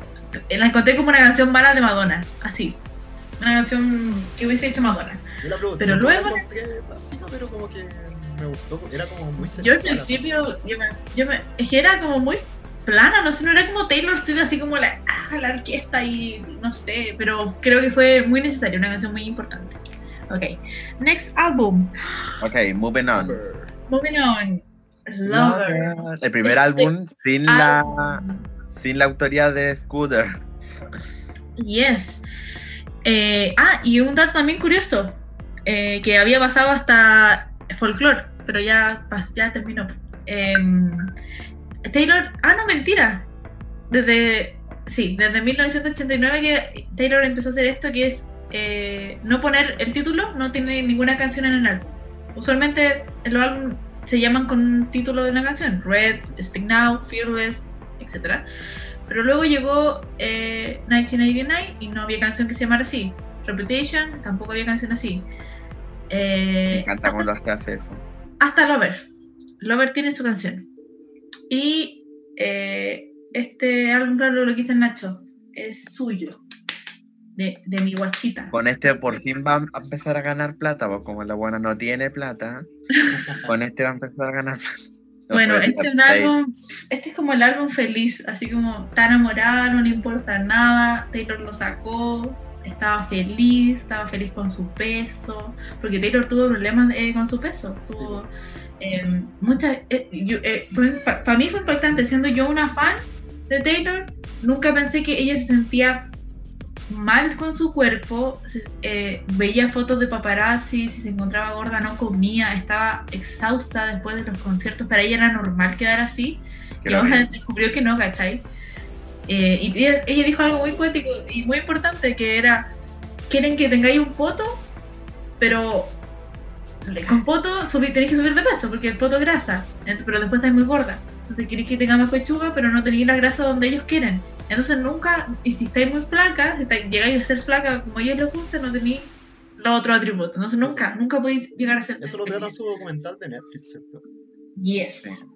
La encontré como una canción mala de Madonna, así. Una canción que hubiese hecho Madonna. Yo Pero luego- la encontré básica, pero como que me gustó. Era como muy Yo al principio, yo me, yo me- es que era como muy plana, no sé, no era como Taylor Swift, así como la, ah, la orquesta y no sé, pero creo que fue muy necesaria, una canción muy importante. Ok, next album, Ok, moving on. Moving on. Lover. El primer Este álbum sin la, sin la autoría de Scooter. Yes. Eh, ah, y un dato también curioso, eh, que había pasado hasta folklore, pero ya, ya terminó. Em, Taylor, ah, no, mentira. Desde, sí, desde 1989 que Taylor empezó a hacer esto, que es eh, no poner el título, no tiene ninguna canción en el álbum. Usualmente los álbumes se llaman con un título de una canción, Red, Speak Now, Fearless, etc. Pero luego llegó eh, 1989 y no había canción que se llamara así. Reputation, tampoco había canción así. Eh, Me encanta cuando se hace eso. hasta Lover. Lover tiene su canción. Y eh, este álbum raro lo que hizo el Nacho es suyo, de, de mi guachita. Con este por fin va a empezar a ganar plata, porque como la buena no tiene plata, con este va a empezar a ganar plata. No Bueno, este es un álbum, este es como el álbum feliz, así como está enamorada, no le importa nada, Taylor lo sacó, estaba feliz, estaba feliz con su peso, porque Taylor tuvo problemas eh, con su peso, tuvo eh, muchas, eh, yo, eh, para mí fue impactante, siendo yo una fan de Taylor, nunca pensé que ella se sentía mal con su cuerpo, se- eh, veía fotos de paparazzi, si se encontraba gorda no comía, estaba exhausta después de los conciertos, para ella era normal quedar así Y ahora descubrió que no, ¿cachai? Eh, y ella, ella dijo algo muy poético y muy importante, que era, quieren que tengáis un poto, pero con poto subir, tenéis que subir de peso, porque el poto grasa, pero después estáis muy gorda. Entonces queréis que tenga más pechuga, pero no tenéis la grasa donde ellos quieren. Entonces nunca, y si estáis muy flaca, si estáis- llegáis a ser flaca como a ellos les gusta, no tenéis los otros atributos. Entonces nunca, nunca podéis llegar a ser Eso lo trata su documental de Netflix, ¿cierto? Yes.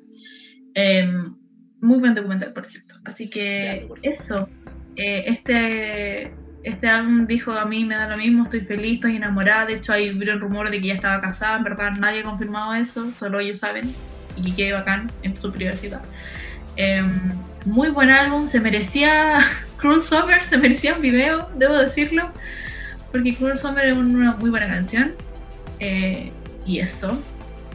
Em, muy buen documental, por cierto. Así que favor. eso. Eh, este, este álbum dijo a mí me da lo mismo, estoy feliz, estoy enamorada. De hecho, hay un rumor de que ya estaba casada. En verdad, nadie ha confirmado eso, solo ellos saben. Y que quede bacán en su privacidad. Em, muy buen álbum, se merecía Cruel Summer, se merecía un video, debo decirlo. Porque Cruel Summer es una muy buena canción. Eh, y eso.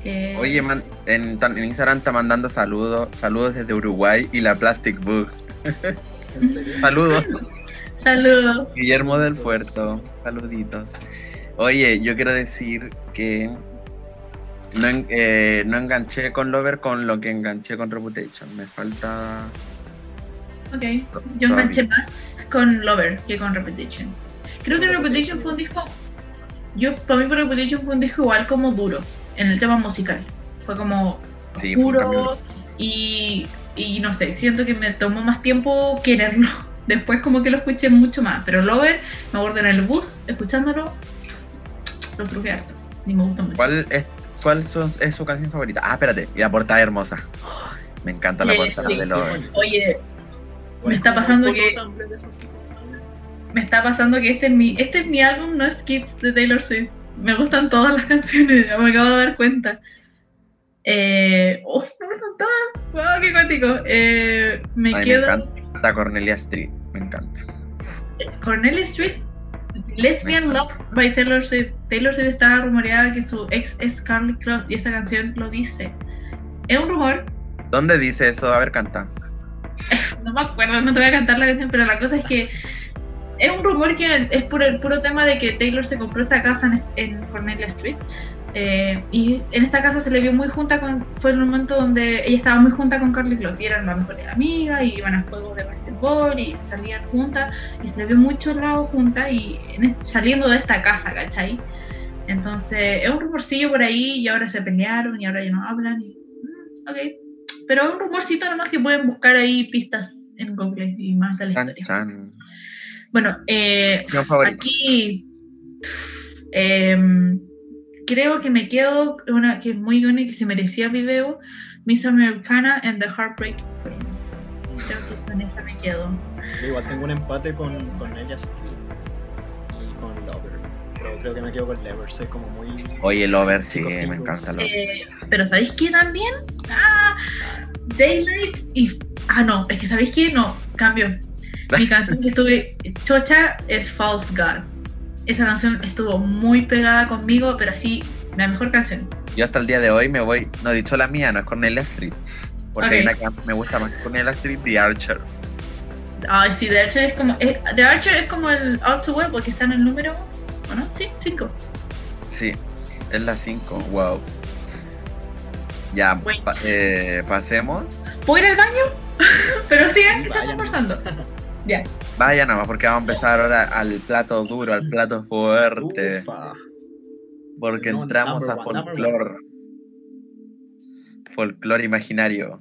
Eh, Oye, man, en, en Instagram está mandando saludos, saludos desde Uruguay y la Plastic Book. Saludos, Saludos. Guillermo del Puerto. Saluditos. Oye, yo quiero decir que no, eh, no enganché con Lover con lo que enganché con Reputation. Me falta. Ok, yo enganché más con Lover que con Repetition. Creo que Repetition fue un disco. Yo, para mí, Repetition fue un disco igual como duro en el tema musical. Fue como Sí, oscuro y, y no sé, siento que me tomó más tiempo quererlo. Después, como que lo escuché mucho más. Pero Lover, me acuerdo en el bus, escuchándolo, lo truqué harto. Y me gustó mucho. ¿Cuál es, cuál son- es su canción favorita? Ah, espérate, y la portada hermosa. Me encanta la Eh, portada sí. de Lover. Oye, Igual está pasando que- me está pasando que este es mi, este es mi álbum, no es Skips de Taylor Swift. Me gustan todas las canciones, me acabo de dar cuenta. Eh, me gustan todas. ¡Wow, qué cuático! Eh, me Ay, me quedo encanta Cornelia Street, me encanta. Cornelia Street, Lesbian Love by Taylor Swift. Taylor Swift estaba rumoreada que su ex es Carly Cross y esta canción lo dice. Es un rumor, ¿Dónde dice eso? A ver, canta. no me acuerdo, no te voy a cantar la canción, pero la cosa es que es un rumor que es por el puro tema de que Taylor se compró esta casa en, en Cornelia Street. Eh, y en esta casa se le vio muy junta con. Fue el momento donde ella estaba muy junta con Carly Close y eran las mejores amigas y iban a juegos de básquetbol y salían juntas y se le vio mucho lado junta y en saliendo de esta casa, ¿cachai? Entonces es un rumorcillo por ahí y ahora se pelearon y ahora ya no hablan. Y, mm, ok, pero es un rumorcito nomás que pueden buscar ahí pistas en Google y más de la Chan, historia. chan. Bueno, eh, aquí em, creo que me quedo con una que es muy buena y que se merecía video, Miss Americana and the Heartbreak Queens. Creo que con esa me quedo. Yo igual tengo un empate con, con Elia Street y con Lover. Pero creo que me quedo con Lover, soy como muy. Oye, Lover, sí, Chicos, me encanta Lover. Eh, pero ¿sabéis qué también? Ah, Daylight y... Ah, no, es que ¿sabéis qué? No, cambio. Mi canción que estuve chocha es False God. Esa canción estuvo muy pegada conmigo, pero así, la mejor canción. Yo hasta el día de hoy me voy, no he dicho la mía, no es Cornelia Street. Porque hay Ok. una que me gusta más que Cornelia Street, The Archer. Ay, sí, The Archer es como... eh, The Archer es como el All Too Well porque está en el número... ¿O no? Sí, 5. Sí, es la 5, wow. Ya, pa- eh, pasemos. ¿Puedo ir al baño? pero sigan que Vayan. están conversando. Ya. Vaya nada más, porque vamos a empezar ahora al plato duro, al plato fuerte. Ufa. Porque No, entramos a folclore. Folclore imaginario.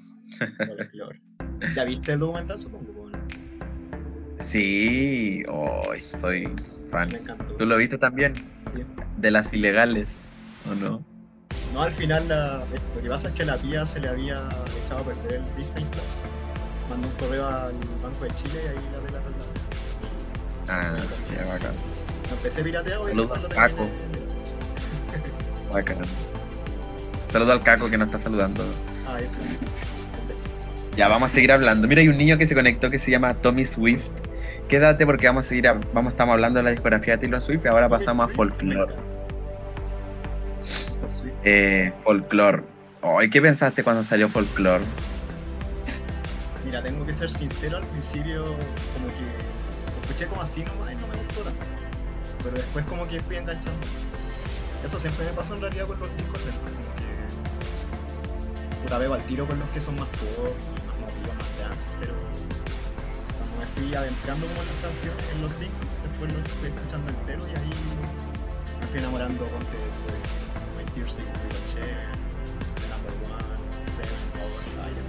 folclore. ¿Ya viste el documental? Supongo. Sí, hoy soy fan. me encantó. ¿Tú lo viste también? Sí. De las ilegales, ¿o no? No, al final la- lo que pasa es que la pía se le había echado a perder el Disney Plus. Mandó un correo al Banco de Chile y ahí la vela Ah, ya bacán, Lo empecé pirateado y Saludos, después lo Paco. terminé. bacán. Saludo al Caco que nos está saludando. Ah, está. Ya, vamos a seguir hablando. Mira, hay un niño que se conectó que se llama Tommy Swift. Quédate porque vamos a seguir, a- vamos, estamos hablando de la discografía de Taylor Swift y ahora pasamos a folklore. Eh, folklore. Ay, ¿qué pensaste cuando salió folklore? Mira, tengo que ser sincero, al principio como que escuché como así nomás y no me gustó tanto. Pero después como que fui enganchando. Eso siempre me pasa en realidad con los discos de como que puta veo al tiro con los que son más pop más pillo más dance, pero cuando me fui adentrando como en las canciones, en los singles, después lo fui escuchando entero y ahí me fui enamorando con de My Tears The Number One, Seven, All Spider-Man.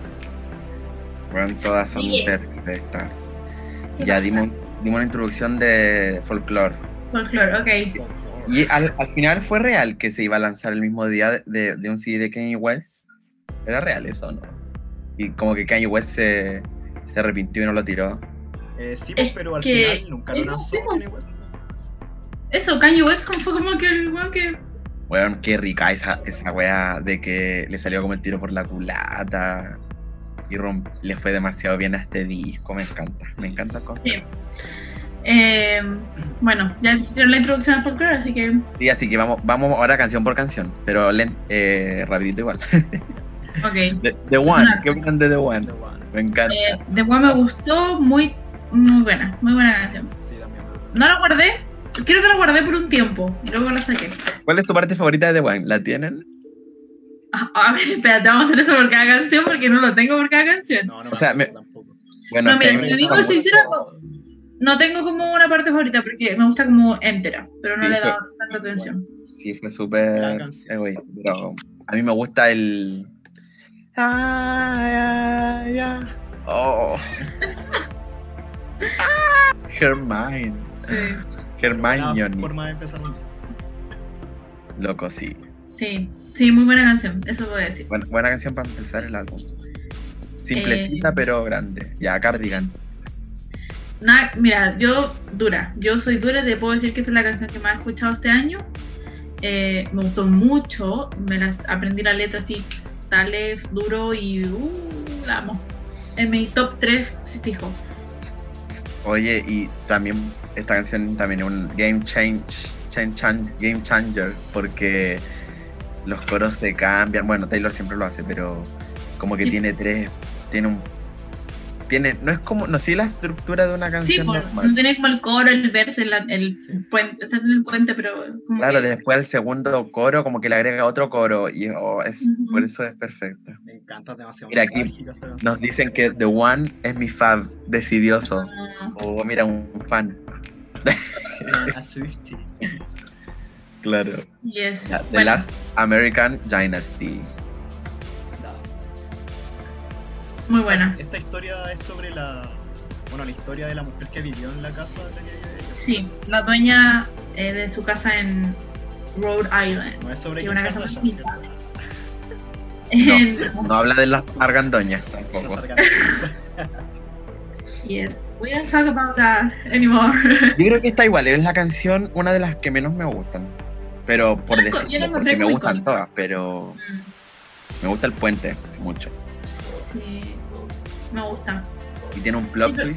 Bueno, todas son Sí. perfectas. ¿Qué Ya pasa? dimos, dimos una introducción de folclore. Folklore, ok. Y al, al final fue real que se iba a lanzar el mismo día de, de- de un CD de Kanye West. ¿Era real eso no? Y como que Kanye West se, se arrepintió y no lo tiró. Eh, sí, Es pero al que- final nunca lo lanzó Kanye West. Eso, Kanye West fue como que el weón que. Weón, qué rica esa, esa wea de que le salió como el tiro por la culata. Y romp- le fue demasiado bien a este disco. Me encanta. Me encanta el concepto. Sí. Eh, bueno, ya hicieron la introducción al folklore, así que. Sí, así que vamos, vamos ahora canción por canción. Pero eh, rapidito igual. Ok. The, The One. una- ¿Qué opinan de The One? The One. Me encanta. Eh, The One me gustó, muy, muy buena, muy buena canción. Sí, también me. No la guardé, creo que la guardé por un tiempo, luego la saqué. ¿Cuál es tu parte favorita de The One? ¿La tienen? Ah, A ver, espérate, vamos a hacer eso por cada canción porque no lo tengo por cada canción. No, no O sea, me tampoco. Bueno, No, mira, si te me digo sincera, no tengo como una parte favorita porque me gusta como entera, pero no Sí, le he fue- dado tanta atención. Sí, fue súper pero a mí me gusta el... Ah, ya, ya. Oh. Hermione. Sí, Hermione. Forma de empezar. Loco, sí. sí, sí, muy buena canción, eso puedo decir. Buena, buena canción para empezar el álbum. Simplecita Eh, pero grande. Ya, Cardigan. Nada, mira, yo dura, yo soy dura, te puedo decir que esta es la canción que más he escuchado este año. Eh, me gustó mucho, me las aprendí la letra así, dale, duro y uh, la amo. En mi top 3, si fijo. Oye, y también esta canción también es un game change, change, chan- game changer porque los coros se cambian. Bueno, Taylor siempre lo hace, pero como que Sí. tiene tres, tiene un tiene, no es como, no sé la estructura de una Sí, canción pues, normal. no tiene como el coro, el verso, el, el Sí. puente, está en el puente, pero como Claro, que- después el segundo coro como que le agrega otro coro y oh, es, Ujú. por eso es perfecto. Me encanta demasiado. Mira, aquí. Nos dicen que The One es mi fab, decidioso. Ah, O mira, un fan. Claro. yes. The Bueno, Last American Dynasty. Muy buena. Esta historia es sobre la. Bueno, la historia de la mujer que vivió en la casa de la que vive ella. Sí, la dueña eh, de su casa en Rhode Island. No es sobre Que una casa muy. En- No habla de las argandoñas tampoco. Yes, we don't talk about that anymore. Yo creo que está igual, es la canción una de las que menos me gustan. Pero por yo encontré porque me gustan todas, pero me gusta el puente mucho. Sí, me gusta. Y tiene un plot Sí,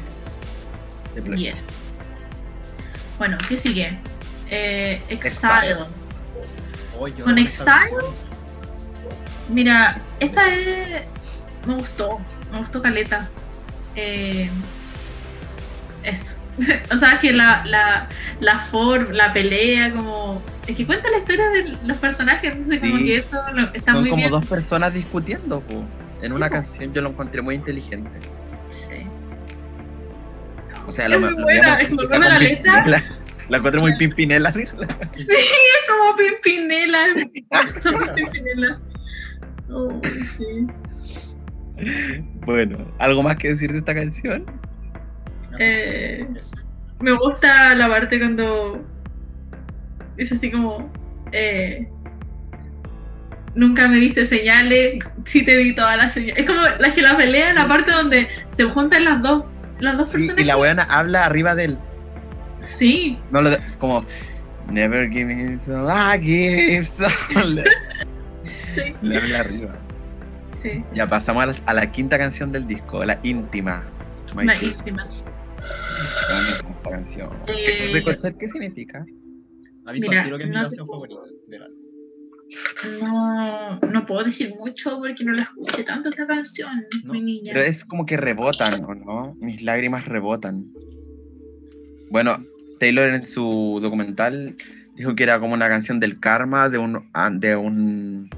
pero- twist. Yes. Bueno, ¿qué sigue? Eh, Exile. Oh, Con Exile. Mira, esta es. Me gustó. Me gustó Caleta. Eh, eso. o sea, que la, la, la forma, la pelea, como. Es que cuenta la historia de los personajes, no sé, como Sí. que eso lo- está Son muy como bien. dos personas discutiendo, po. En Sí, una po. canción yo lo encontré muy inteligente. Sí. O sea, Es lo muy lo buena, es muy buena la letra. La encontré muy pimpinela. Sí, es como Pimpinela. Somos Pimpinela. Oh, sí. Bueno, ¿algo más que decir de esta canción? Eh, me gusta la parte cuando es así como eh, nunca me diste señales, sí te di todas las señales. Es como la que la pelea en la parte donde se juntan las dos, las dos Sí, personas. y la weona habla arriba de él. Sí, No lo de- como Never give me so I give so sí, Le habla arriba. sí. Ya pasamos a la, a la quinta canción del disco, la íntima. My Kiss. íntima. Esta canción. Eh, ¿Qué, Ricochet, ¿Qué significa? Aviso Mira, al tiro que es mi no- canción favorita del álbum. No, no puedo decir mucho porque no la escuché tanto esta canción, No, mi niña. Pero es como que rebotan, ¿o no? Mis lágrimas rebotan. Bueno, Taylor en su documental dijo que era como una canción del karma de un ah, de un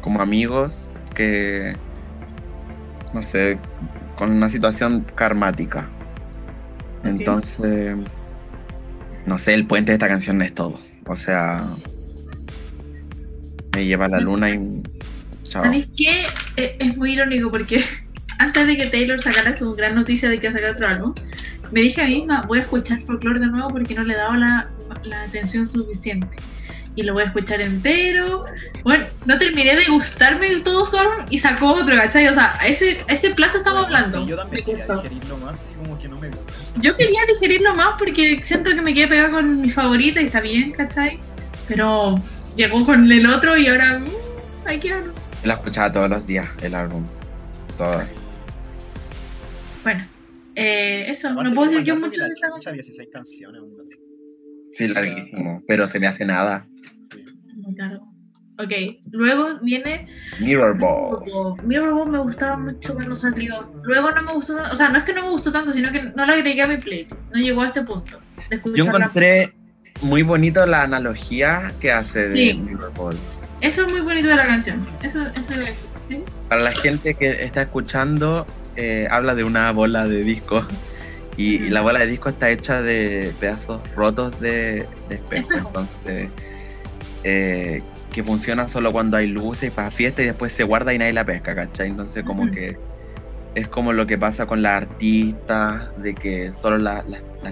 como amigos que no sé, con una situación karmática. Entonces, no sé, el puente de esta canción es todo. O sea, me lleva a la luna y chao. ¿Sabéis qué? Eh, Es muy irónico porque antes de que Taylor sacara su gran noticia de que sacar otro álbum, me dije a mí misma, voy a escuchar folklore de nuevo porque no le he dado la, la atención suficiente. Y lo voy a escuchar entero. Bueno, no terminé de gustarme del todo su álbum y sacó otro, ¿cachai? O sea, a ese, a ese plazo estamos hablando. Sí, yo también Me quería gustó. digerirlo más y como que no me gusta. Yo quería digerirlo más porque siento que me quedé pegada con mi favorita y está bien, ¿cachai? Pero llegó con el otro y ahora. mm, hay que verlo. La escuchaba todos los días, el álbum. Todas. Bueno, eh, eso, Aparte no puedo decir yo mucho de esta escucha 16 canciones. Sí, larguísimo. Pero se me hace nada. Sí. Muy largo. Ok, luego viene Mirror Ball. Mirrorball me gustaba mucho cuando salió. Luego no me gustó, o sea, no es que no me gustó tanto, sino que no la agregué a mi playlist. No llegó a ese punto. De Yo encontré muy bonito la analogía que hace de Sí. Mirror Ball. Eso es muy bonito de la canción. Eso, eso decir. ¿sí? Para la gente que está escuchando, eh, habla de una bola de disco. Y, y la bola de disco está hecha de pedazos rotos de, de espejo. Espejo. Entonces, eh, que funciona solo cuando hay luces para fiesta y después se guarda y nadie la pesca, ¿cachai? Entonces, como que es como lo que pasa con las artistas, de que solo las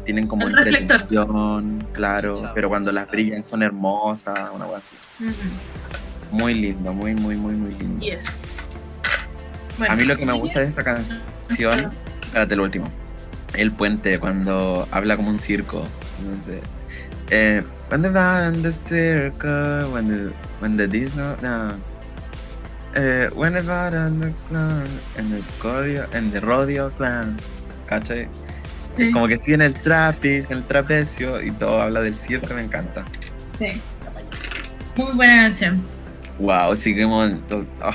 tienen como entretención, claro, pero cuando las brillan son hermosas, una cosa así. Muy lindo, muy, muy, muy, muy lindo. Yes. Bueno, A mí lo que me gusta de esta canción, espérate, lo último, el puente cuando habla como un circo. Entonces, eh, when the band the circle, when the, when the Disney, no. Eh, when the band the clown, and the rodeo, and the rodeo clown. ¿Cachai? Sí, Como que tiene el trapeze, el trapecio y todo habla del circo, me encanta. sí. Muy buena canción. Wow, seguimos. ah,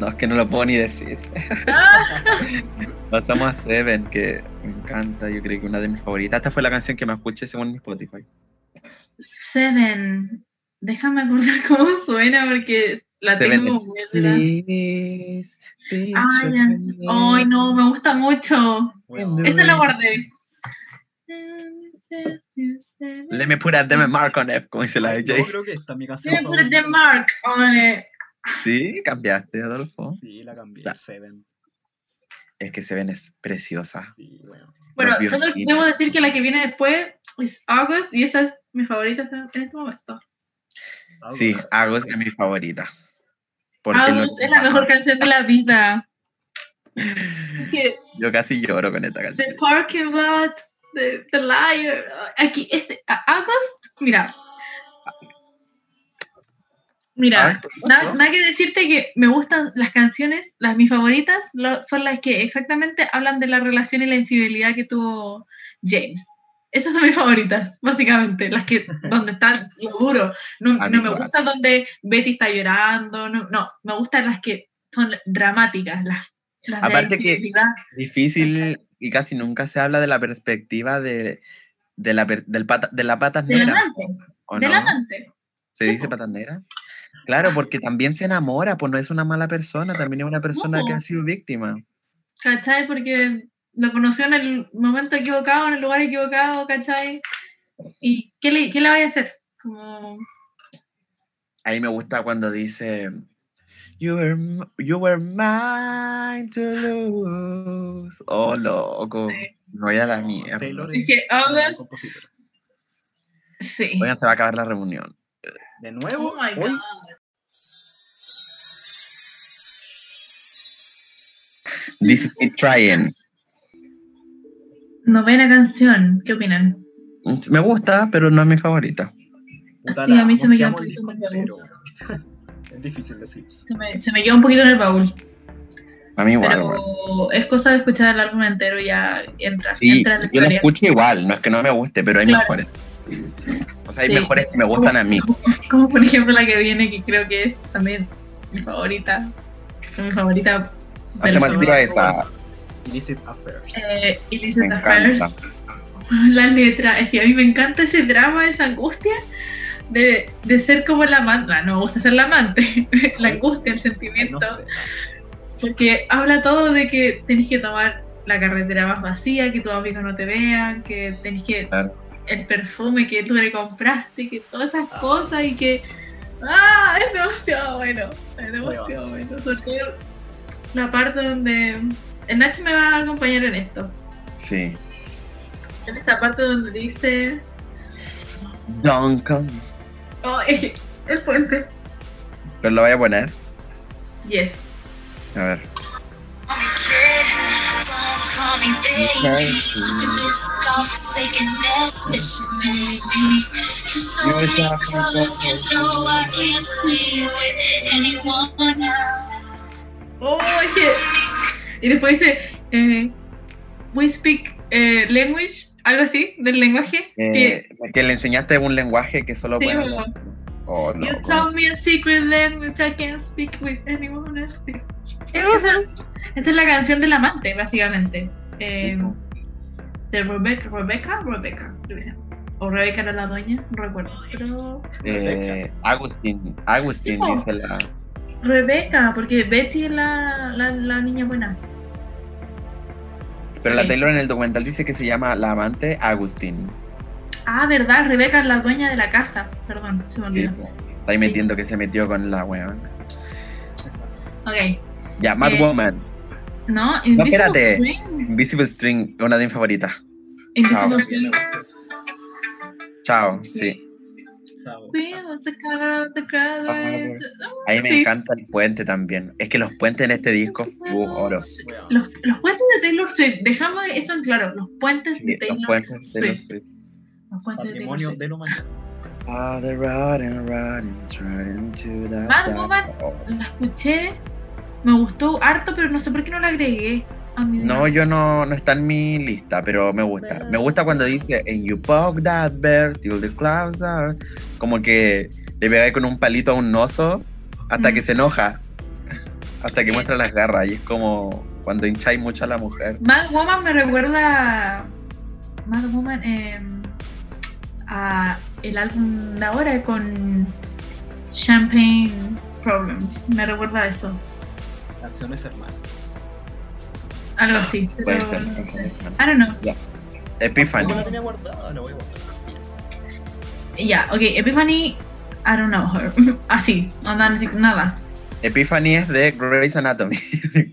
no, es que no lo puedo ni decir. Pasamos a Seven, que me encanta, yo creo que una de mis favoritas. Esta fue la canción que me escuché según mi Spotify. Seven. Déjame acordar cómo suena porque la Seven tengo muy Ah, me. Ay, no, me gusta mucho. Bueno, Esa la guardé. Let me put a them mark on F, como dice la yo DJ. creo que esta es mi canción. Let me put the favorita. mark on it. Sí, cambiaste, Adolfo. Sí, la cambié. Ya. Seven. Es que Seven es preciosa. Sí, bueno. Bueno, Los solo debo decir que la que viene después es August y esa es mi favorita en este momento. Sí, August. August es mi favorita. Porque no- August es la mejor canción de la vida. Yo casi lloro con esta The canción. Parking Lot, The, the Liar. Aquí, este, August, mira. Mira, ¿no? nada que decirte que me gustan las canciones, las mis favoritas lo- son las que exactamente hablan de la relación y la infidelidad que tuvo James. Esas son mis favoritas, básicamente, las que donde está lo duro. No, A mí no me gusta donde Betty está llorando, no, no, me gustan las que son dramáticas, las, las de Aparte que-. Difícil y casi nunca se habla de la perspectiva de, de, la, del pata, de la patas Del negra. amante, ¿o del amante. ¿Se Sí, dice patas negra? Claro, porque también se enamora, pues no es una mala persona, también es una persona que ha sido víctima. ¿cachai? Porque lo conoció en el momento equivocado, en el lugar equivocado, ¿cachai? ¿Y qué le, qué le vaya a hacer? Como, Ahí me gusta cuando dice You were, you were mine to lose. Oh, loco. Sí. No voy a la mierda. Taylor Es que sí. Oigan, se va a acabar la reunión. De nuevo, Oh my hoy God. This is me trying. Novena canción, ¿qué opinan? Me gusta, pero no es mi favorita. Sí, a mí se me queda un el poquito disco más entero. Es difícil decir. Se me, se me quedó un poquito en el baúl, A mí igual. pero igual. es cosa de escuchar el álbum entero y ya entra, Sí, entra en la yo historia. escucho igual, no es que no me guste, pero hay Claro. mejores. O sea, hay Sí. mejores que me gustan a mí. Como, como por ejemplo la que viene, que creo que es también mi favorita. Mi favorita. Hacemos el Pero- tiro a esa. Illicit Affairs. Eh, Illicit Me Affairs. La letra, es que a mí me encanta ese drama, esa angustia de, de ser como la amante. No, no me gusta ser la amante, la angustia, el sentimiento. no sé. porque habla todo de que tenés que tomar la carretera más vacía, que tus amigos no te vean, que tenés que Claro. El perfume que tú le compraste, que todas esas cosas y que ¡ah! es demasiado bueno, es demasiado bueno. Todo la parte donde el Nacho me va a acompañar en esto. Sí. En esta parte donde dice Duncan. oh, el puente. Pero lo voy a poner. Yes. A ver. Y después dice, eh, we speak eh, language, algo así, del lenguaje. Eh, que le enseñaste un lenguaje que solo Sí, hablar. Oh, no. You told me a secret language I can't speak with anyone else. Esta es la canción del amante, básicamente. Eh, Sí, po. de Rebecca, Rebecca, Rebecca, creo que sea. O Rebecca era la dueña, no recuerdo. Pero Eh, Agustín. Agustín Sí, dice la. Rebecca, porque Betty es la, la, la niña buena. Pero la. Taylor en el documental dice que se llama La amante Agustín. Ah, verdad, Rebecca es la dueña de la casa. Perdón, se me olvidó. Está ahí metiendo que se metió con la weón. Ok. Ya, Mad Eh, Woman. No, Invisible espérate. String. Invisible String, una de mis favoritas. Invisible Chao. String. Chao, Sí. sí. The crowd, Ah, Ahí me encanta el puente también. Es que los puentes en este disco, uh, oro. Los, los puentes de Taylor Swift, dejamos esto en claro, los puentes Sí, de Taylor los puentes de los Swift. Los puentes de Taylor Patrimonio Swift. humanidad. Ah, the riding, riding to the. Oh. La escuché, me gustó harto, pero no sé por qué no la agregué a mi No, yo no, no está en mi lista, pero me gusta. Me gusta cuando dice And you poke that bear till the clouds are. Como que le pegáis con un palito a un oso hasta Mm. que se enoja. Hasta que muestra las garras. Y es como cuando hincháis mucho a la mujer. Mad Woman me recuerda Mad Woman eh, a el álbum de ahora con Champagne Problems. Me recuerda a eso. Naciones hermanas. Algo así. Puede Pero, ser. no sé. I don't know. Epiphany. ¿Cómo la tenía guardada? La voy a guardar. Ya, ok, Epiphany, I don't know her. Así, no nada, nada. Epiphany es de Grey's Anatomy.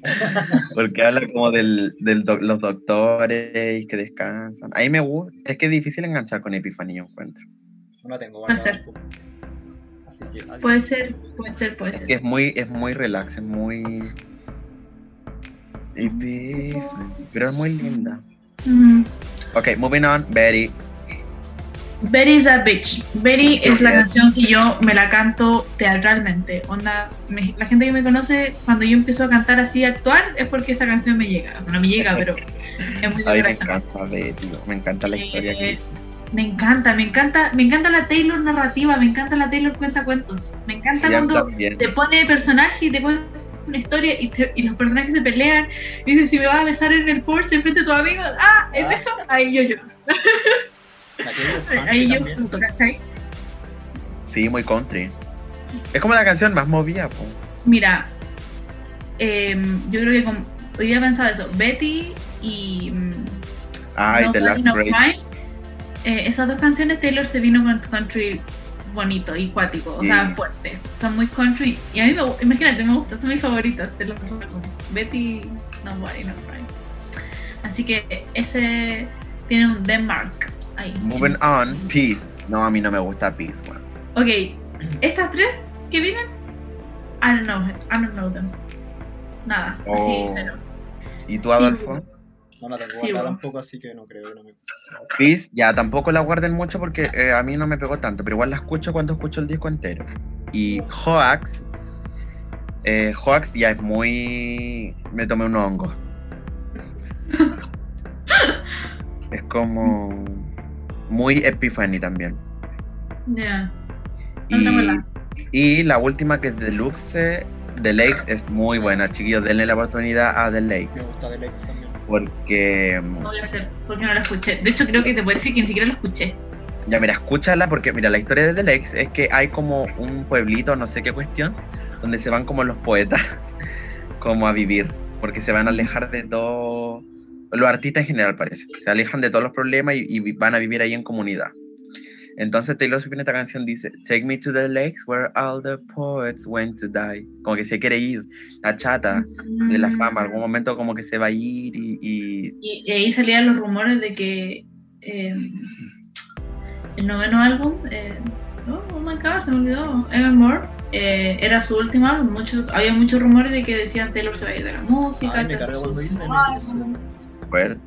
Porque habla como de del doc- los doctores que descansan. Ahí me gusta. Es que es difícil enganchar con Epiphany, yo encuentro. No la tengo Puede ser. Así que. Puede ser, puede ser, puede Es que es muy, es muy relax, es muy. Pero es muy linda. Mm. Ok, moving on, Betty. Betty is a bitch. Betty es la canción que yo me la canto teatralmente. Onda, me- la gente que me conoce, cuando yo empiezo a cantar así, a actuar, es porque esa canción me llega. No me llega, pero es muy A mí me graciosa. encanta me encanta la historia Eh, me encanta, me encanta, me encanta la Taylor narrativa, me encanta la Taylor cuenta cuentos. Me encanta Sí, cuando te pone personaje y te cuenta una historia y, te- y los personajes se pelean y dices si me vas a besar en el Porsche enfrente de tus amigos, ah, es Ah. eso, ahí yo lloro, ahí yo ¿cachai? Sí, muy country. Es como la canción más movida, po. Mira, em, yo creo que como, hoy día pensaba eso, Betty y Ay, The Nobody Last No. Crime, eh, esas dos canciones Taylor se vino con country bonito y cuático, o sea, fuerte. Son muy country. Y a mí me imagínate, me gustan, son mis favoritas de los Betty, Nobody No Crime. Así que ese tiene un Denmark ahí. Moving on, Peace. No, a mí no me gusta Peace, weón. Ok, estas tres que vienen, I don't know, I don't know them. Nada, Oh. así cero. ¿Y tú, Sí, Adolfo? No la tengo Sí, guardada bueno. tampoco, así que no creo que no me. Peace, ya tampoco la guarden mucho porque eh, a mí no me pegó tanto, pero igual la escucho cuando escucho el disco entero. Y Hoax, eh, Hoax ya es muy. Me tomé un hongo. es como. Muy Epiphany también. Ya. Y, Contémosla. y la última que es Deluxe, The Lakes, es muy buena, chiquillos. Denle la oportunidad a The Me Lakes. gusta del ex también. Porque. No voy a hacer, porque no la escuché. De hecho, creo que te puedo decir que ni siquiera la escuché. Ya, mira, escúchala porque, mira, la historia de The Lakes es que hay como un pueblito, no sé qué cuestión, donde se van como los poetas como a vivir, porque se van a alejar de todo, los artistas en general parece, se alejan de todos los problemas y, y van a vivir ahí en comunidad. Entonces Taylor Swift en esta canción dice, Take me to the lakes where all the poets went to die. Como que se quiere ir, la chata de la fama, algún momento como que se va a ir y... Y, y ahí salían los rumores de que eh, el noveno álbum, eh, oh, oh, my god, se me olvidó, Evermore, eh, era su último álbum. Mucho, había muchos rumores de que decían Taylor se va a ir de la música. Ay, me cuando dicen.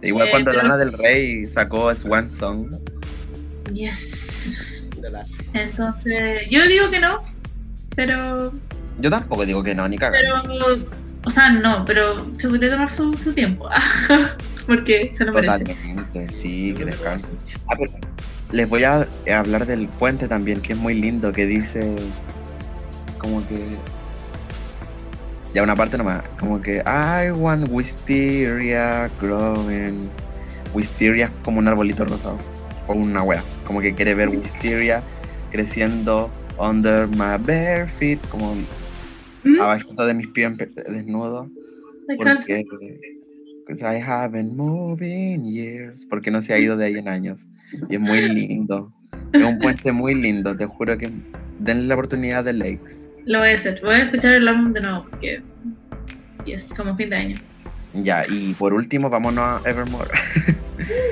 Igual Eh, cuando pero- Lana del Rey sacó Swan Song. Yes. Entonces, yo digo que no, pero, Yo tampoco digo que no, ni cagando. pero, o sea, no, pero se podría tomar su, su tiempo, porque se lo merece. Totalmente, sí, que descanse. Ah, pero les voy a hablar del puente también, que es muy lindo, que dice como que ya una parte nomás, como que I want wisteria growing. Wisteria es como un arbolito rosado, o una wea, como que quiere ver wisteria creciendo under my bare feet, como ¿Mm? abajito de mis pies encanta. Porque because I haven't moved in years. Porque no se ha ido de ahí en años. Y es muy lindo. Es un puente muy lindo. Te juro que denle la oportunidad de Lakes. Lo voy a hacer. Voy a escuchar el álbum de nuevo porque es como fin de año. Ya, y por último, vámonos a Evermore.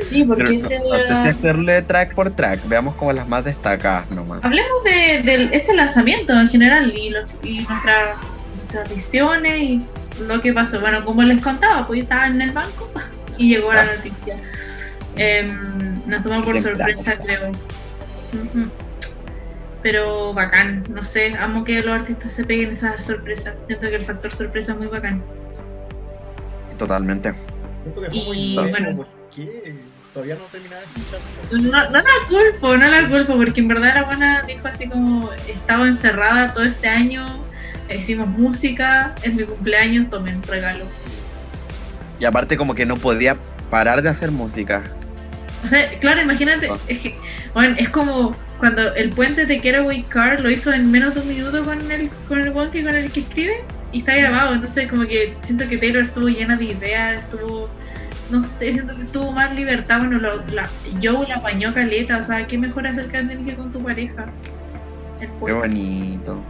Sí, porque Pero no, si era- hacerle track por track. Veamos como las más destacadas nomás. Hablemos de, de este lanzamiento en general y, los- y nuestra- nuestras visiones y lo que pasó. Bueno, como les contaba, pues yo estaba en el banco y llegó la Ah. noticia. Em, nos tomó por sorpresa, creo. Pero bacán, no sé, amo que los artistas se peguen esas sorpresas. Siento que el factor sorpresa es muy bacán. Totalmente. Siento que fue Y, muy nuevo, bueno. ¿por qué? Todavía no terminaba de escuchar. No, no la culpo, no la culpo, porque en verdad la buena dijo así como estaba encerrada todo este año, hicimos música, es mi cumpleaños, tomen regalo. Y aparte como que no podía parar de hacer música. O sea, claro, imagínate, Ah. es que, bueno, es como cuando el puente de Getaway Car lo hizo en menos de un minuto con el, con el one que con el que escribe y está grabado, entonces como que siento que Taylor estuvo llena de ideas, estuvo, no sé, siento que tuvo más libertad, bueno, lo- la, Joe la apañó caleta, o sea, qué mejor hacer canciones que con tu pareja. Qué bonito.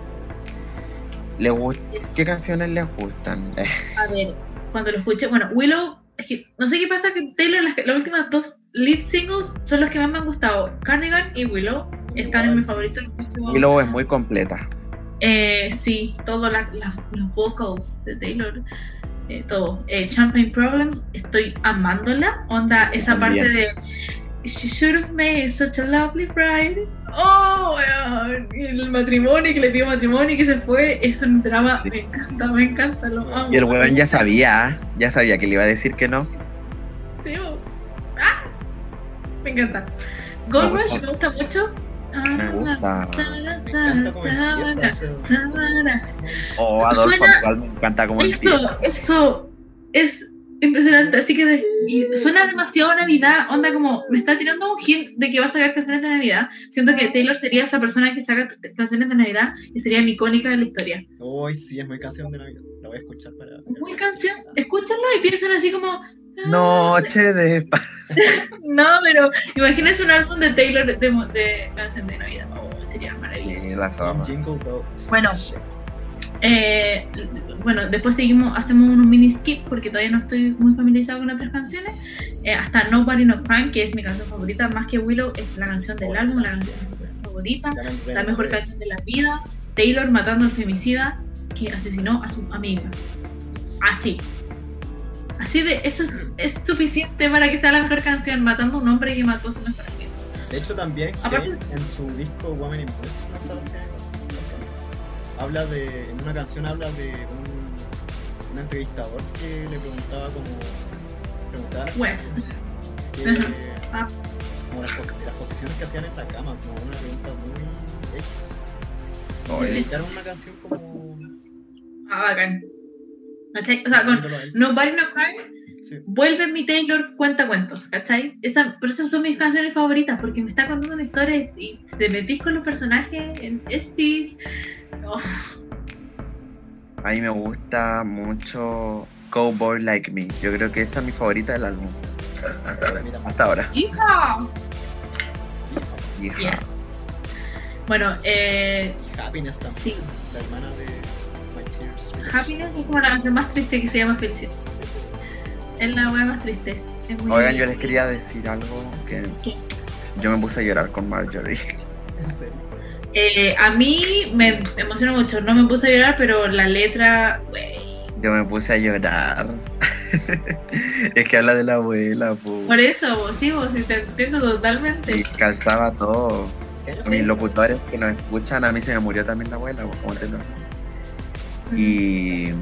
¿Le Yes. ¿Qué canciones les gustan? A ver, cuando lo escuché, bueno, Willow, es que no sé qué pasa que Taylor, las, las últimas dos lead singles son los que más me han gustado. Cardigan y Willow están en mis favoritos. Willow es muy completa. Eh, sí, todos los vocals de Taylor, eh, todo. Eh, Champagne Problems, estoy amándola. Onda, esa También. parte de She should have made such a lovely bride. Oh, el matrimonio, que le pidió matrimonio y que se fue, es un drama. Sí. Me encanta, me encanta, lo amo. Y el huevón ya sabía, ya sabía que le iba a decir que no. Sí, oh. ¡Ah! Me encanta. Gold Rush me gusta mucho. Me gusta. Me encanta cómo empieza ese- O Adolfo Suena- me encanta como Eso, eso es impresionante. Así que de- y suena demasiado Navidad. Onda como me está tirando un hint de que va a sacar canciones de Navidad. Siento que Taylor sería esa persona que saca canciones de Navidad y sería icónica de la historia. Uy, sí, es muy canción de Navidad. La voy a escuchar para. Muy canción. Escúchanlo y piensen así como. "Ah, Noche de paz. No, pero imagínense un álbum de Taylor de, de canción de Navidad. Oh, sería maravilloso. Bueno. Eh, bueno, después seguimos, hacemos un mini skip porque todavía no estoy muy familiarizado con otras canciones. Eh, hasta Nobody No Crime, que es mi canción favorita, más que Willow, es la canción del álbum, la canción favorita, la mejor canción de la vida. Taylor matando al femicida que asesinó a su amiga. Así. Así de, eso es, es suficiente para que sea la mejor canción, matando a un hombre que mató a su mejor amiga. De hecho, también Aparte- en su disco Woman in este año, habla de. En una canción habla de un, un entrevistador que le preguntaba como. Preguntaba a la West. que- Ajá. Ah. como las, pos- las posiciones que hacían en la cama, como una pregunta muy X. Dedicaron una canción como. Ah, bacán. ¿Cachai? O sea, con. Nobody No Crime Sí. vuelve mi Taylor cuenta cuentos, ¿cachai? Esa, por eso son mis canciones favoritas, porque me está contando una historia y te metís con los personajes en Estis. Oh, A mí me gusta mucho Cowboy Like Me. Yo creo que esa es mi favorita del álbum. Hasta ahora. ¡Hija! Hija. Yes. Bueno, eh, Happiness también. sí. La hermana de. Happiness es como la canción más triste que se llama Felicidad. Es la wea más triste. Es muy Oigan, yo les quería decir algo que ¿Qué? yo me puse a llorar con Marjorie. En serio. Eh, a mí me emociona mucho. No me puse a llorar, pero la letra, wey. Yo me puse a llorar. es que habla de la abuela, po. Por eso, vos sí, vos sí te entiendo Y totalmente. calzaba todo. ¿Qué año A mis locutores que nos escuchan, a mí se me murió también la abuela, como te lo- Y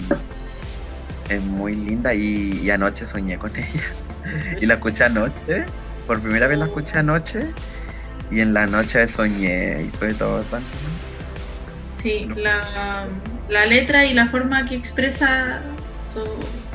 es muy linda y, y anoche soñé con ella. Y la escuché anoche, por primera vez la escuché anoche. Y en la noche soñé y fue todo tan... Sí, la, la letra y la forma que expresa su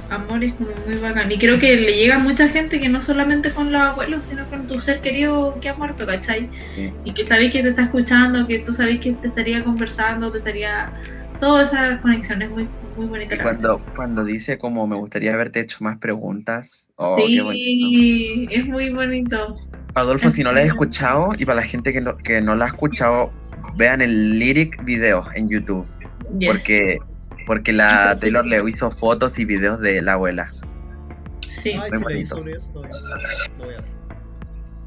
amor es como muy bacán. Y creo que le llega a mucha gente que no solamente con los abuelos, sino con tu ser querido que ha muerto, ¿cachai? Sí. Y que sabéis que te está escuchando, que tú sabéis que te estaría conversando, te estaría... Toda esa conexión es muy, muy bonita. Y cuando, cuando dice como me gustaría haberte hecho más preguntas. Oh, qué bonito. Sí, es muy bonito. Adolfo, si no la has escuchado, y para la gente que no, que no la ha escuchado, vean el lyric video en YouTube. Yes. Porque, porque la Entonces- Taylor le hizo fotos y videos de la abuela. Sí. Ay, Muy bonito. sobre eso. Lo voy a- lo voy a ver.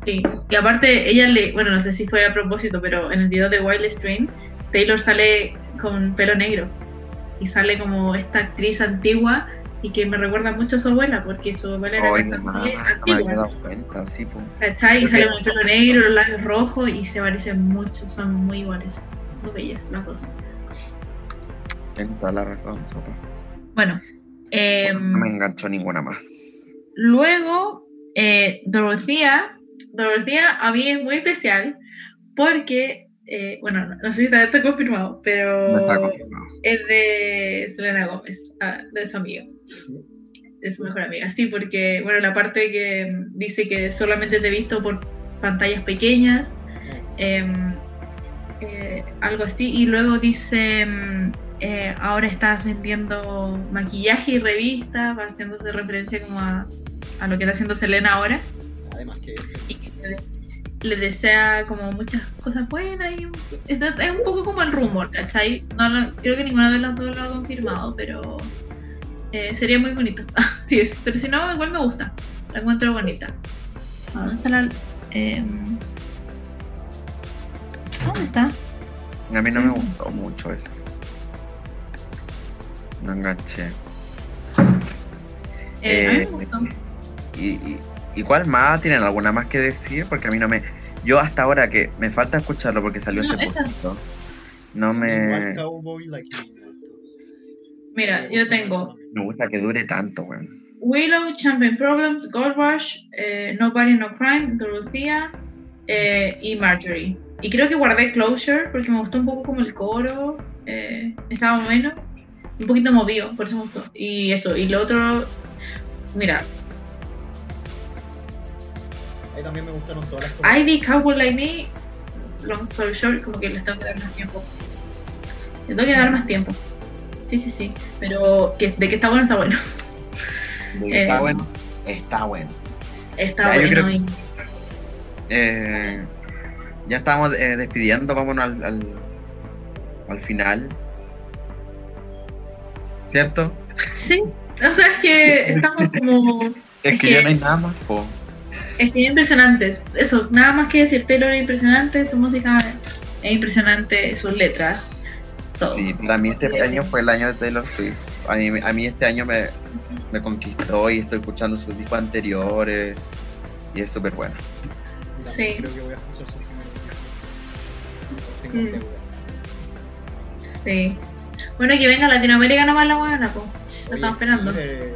Sí, y aparte ella le, bueno, no sé si fue a propósito, pero en el video de Wild Stream, Taylor sale con pelo negro y sale como esta actriz antigua y que me recuerda mucho a su abuela, porque su abuela era Ay, mamá, no antigua, dado cuenta, sí, po. ¿cachai? Y sale con el pelo negro, los labios rojos y se parecen mucho, son muy iguales, muy bellas las dos. Tienes toda la razón, sopa. Bueno, em, No me enganchó ninguna más. Luego, eh, Dorothea, Dorothea a mí es muy especial porque, eh, bueno, no sé si está, está confirmado, pero No está confirmado. es de Selena Gómez, ah, de su amiga, de su mejor amiga. Sí, porque, bueno, la parte que dice que solamente te he visto por pantallas pequeñas, em, eh, algo así, y luego dice, eh, ahora estás vendiendo maquillaje y revistas, va haciéndose referencia como a, a lo que está haciendo Selena ahora, Además que y que le, desea como muchas cosas buenas, y es, es un poco como el rumor, ¿cachai? No lo- creo que ninguna de las dos lo ha confirmado, pero eh, sería muy bonito. sí, es, pero si no, igual me gusta, la encuentro bonita. ¿Dónde está la...? em, ¿Dónde está? A mí no me gustó mucho eso. No enganché. Eh, a mí me Eh, gustó. ¿Y, y, y cuál más? ¿Tienen alguna más que decir? Porque a mí no me... Yo hasta ahora que me falta escucharlo porque salió No, esas- poquito. No me... Gustó. Mira, Me yo tengo. Me gusta que dure tanto, weón. Willow, Champagne Problems, Gold Rush, eh, Nobody No Crime, Dorothea eh, y Marjorie. Y creo que guardé Closure porque me gustó un poco como el coro, eh, estaba bueno, un poquito movido, por eso me gustó. Y eso, y lo otro, mira, Ahí también me gustaron todas las Ivy, Cowboy Like Me, Long Story Short, como que les tengo que dar más tiempo. Les tengo que dar más tiempo. Sí, sí, sí. Pero que, de que está bueno, está bueno. Está Eh, bueno. Está bueno. Está Ya, bueno. creo- y- Eh, ya estamos eh, despidiendo, vámonos al, al, al final. ¿Cierto? Sí, o sea, es que estamos como. Es, Es que, que- ya no hay nada más, po. Es impresionante. Eso, nada más que decir. Taylor es impresionante, su música es impresionante, sus letras, todo. Sí, para mí este año fue el año de Taylor Swift. A mí, a mí este año me, me conquistó y estoy escuchando sus discos anteriores y es súper bueno. Sí. Creo que voy a escuchar sus. Tengo Mm. Sí. Bueno, que venga a Latinoamérica nomás la buena, pues. Se sí, esperando. eh,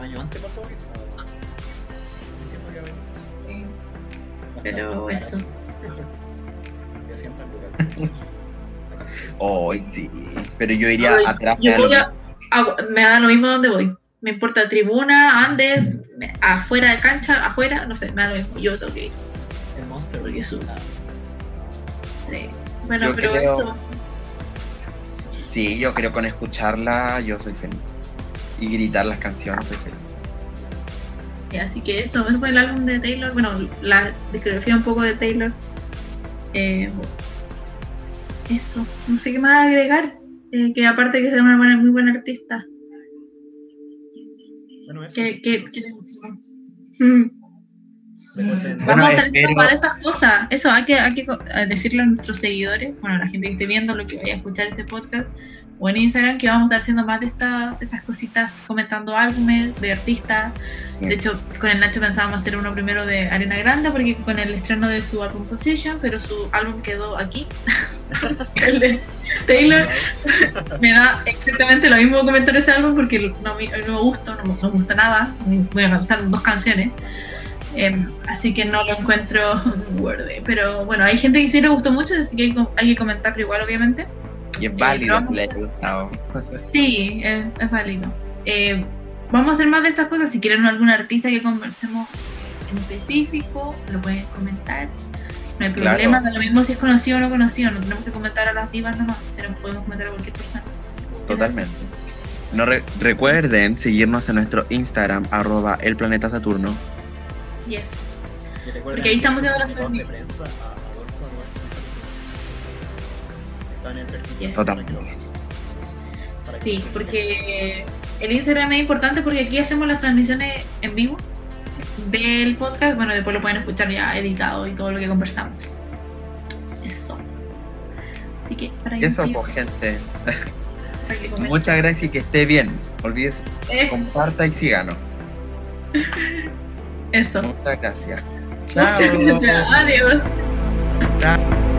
año antes pasó. Pero eso. Lugares. Hoy sí. Pero yo iría Ay, atrás. Yo me da voy lo a, a- Me da lo mismo donde voy. Me importa tribuna, Andes, me- afuera de cancha, afuera, no sé, me da lo mismo. Yo tengo que ir. El Monster. Porque su- Ah, Sí. Bueno, Yo pero creo- eso. Sí, yo creo con escucharla yo soy feliz. Y gritar las canciones soy feliz. Y así que eso, eso fue el álbum de Taylor. Bueno, la discografía un poco de Taylor. Eh, eso, no sé qué más agregar. Eh, que aparte que es una buena, muy buena artista. Bueno, eso. Que, que, que- Mm. Vamos a estar más de estas cosas. Eso hay que, hay que eh, decirle a nuestros seguidores, bueno, a la gente que esté viendo, lo que vaya a escuchar este podcast, o en Instagram, que vamos a estar haciendo más de, esta- de estas cositas, comentando álbumes de artistas. Sí. De hecho, con el Nacho pensábamos hacer uno primero de Arena Grande, porque con el estreno de su álbum Position, pero su álbum quedó aquí. el de Taylor me da exactamente lo mismo comentar ese álbum porque no, me- no me gusta, no, me- no me gusta nada. Me gustan dos canciones. Em, así que no lo encuentro worthy. Pero bueno, hay gente que sí le gustó mucho, así que hay, hay que comentarlo igual, obviamente. Y es válido que gustado. Sí, es, es válido. Eh, vamos a hacer más de estas cosas. Si quieren algún artista que conversemos en específico, lo pueden comentar. No hay Claro. problema, da lo mismo si es conocido o no conocido. No tenemos que comentar a las divas nomás, tenemos, podemos comentar a cualquier persona. Totalmente. No re- recuerden seguirnos en nuestro Instagram, arroba el planeta Saturno. Yes. Porque ahí estamos haciendo las de Yes. que Sí, porque el Instagram es importante porque aquí hacemos las transmisiones en vivo del podcast. Bueno, después lo pueden escuchar ya editado y todo lo que conversamos. Eso. Así que para Eso, pues, gente. para. Muchas gracias y que esté bien. Olvides, Eh, comparta y síganos. Eso. Muchas gracias. Muchas gracias. Adiós. Chao.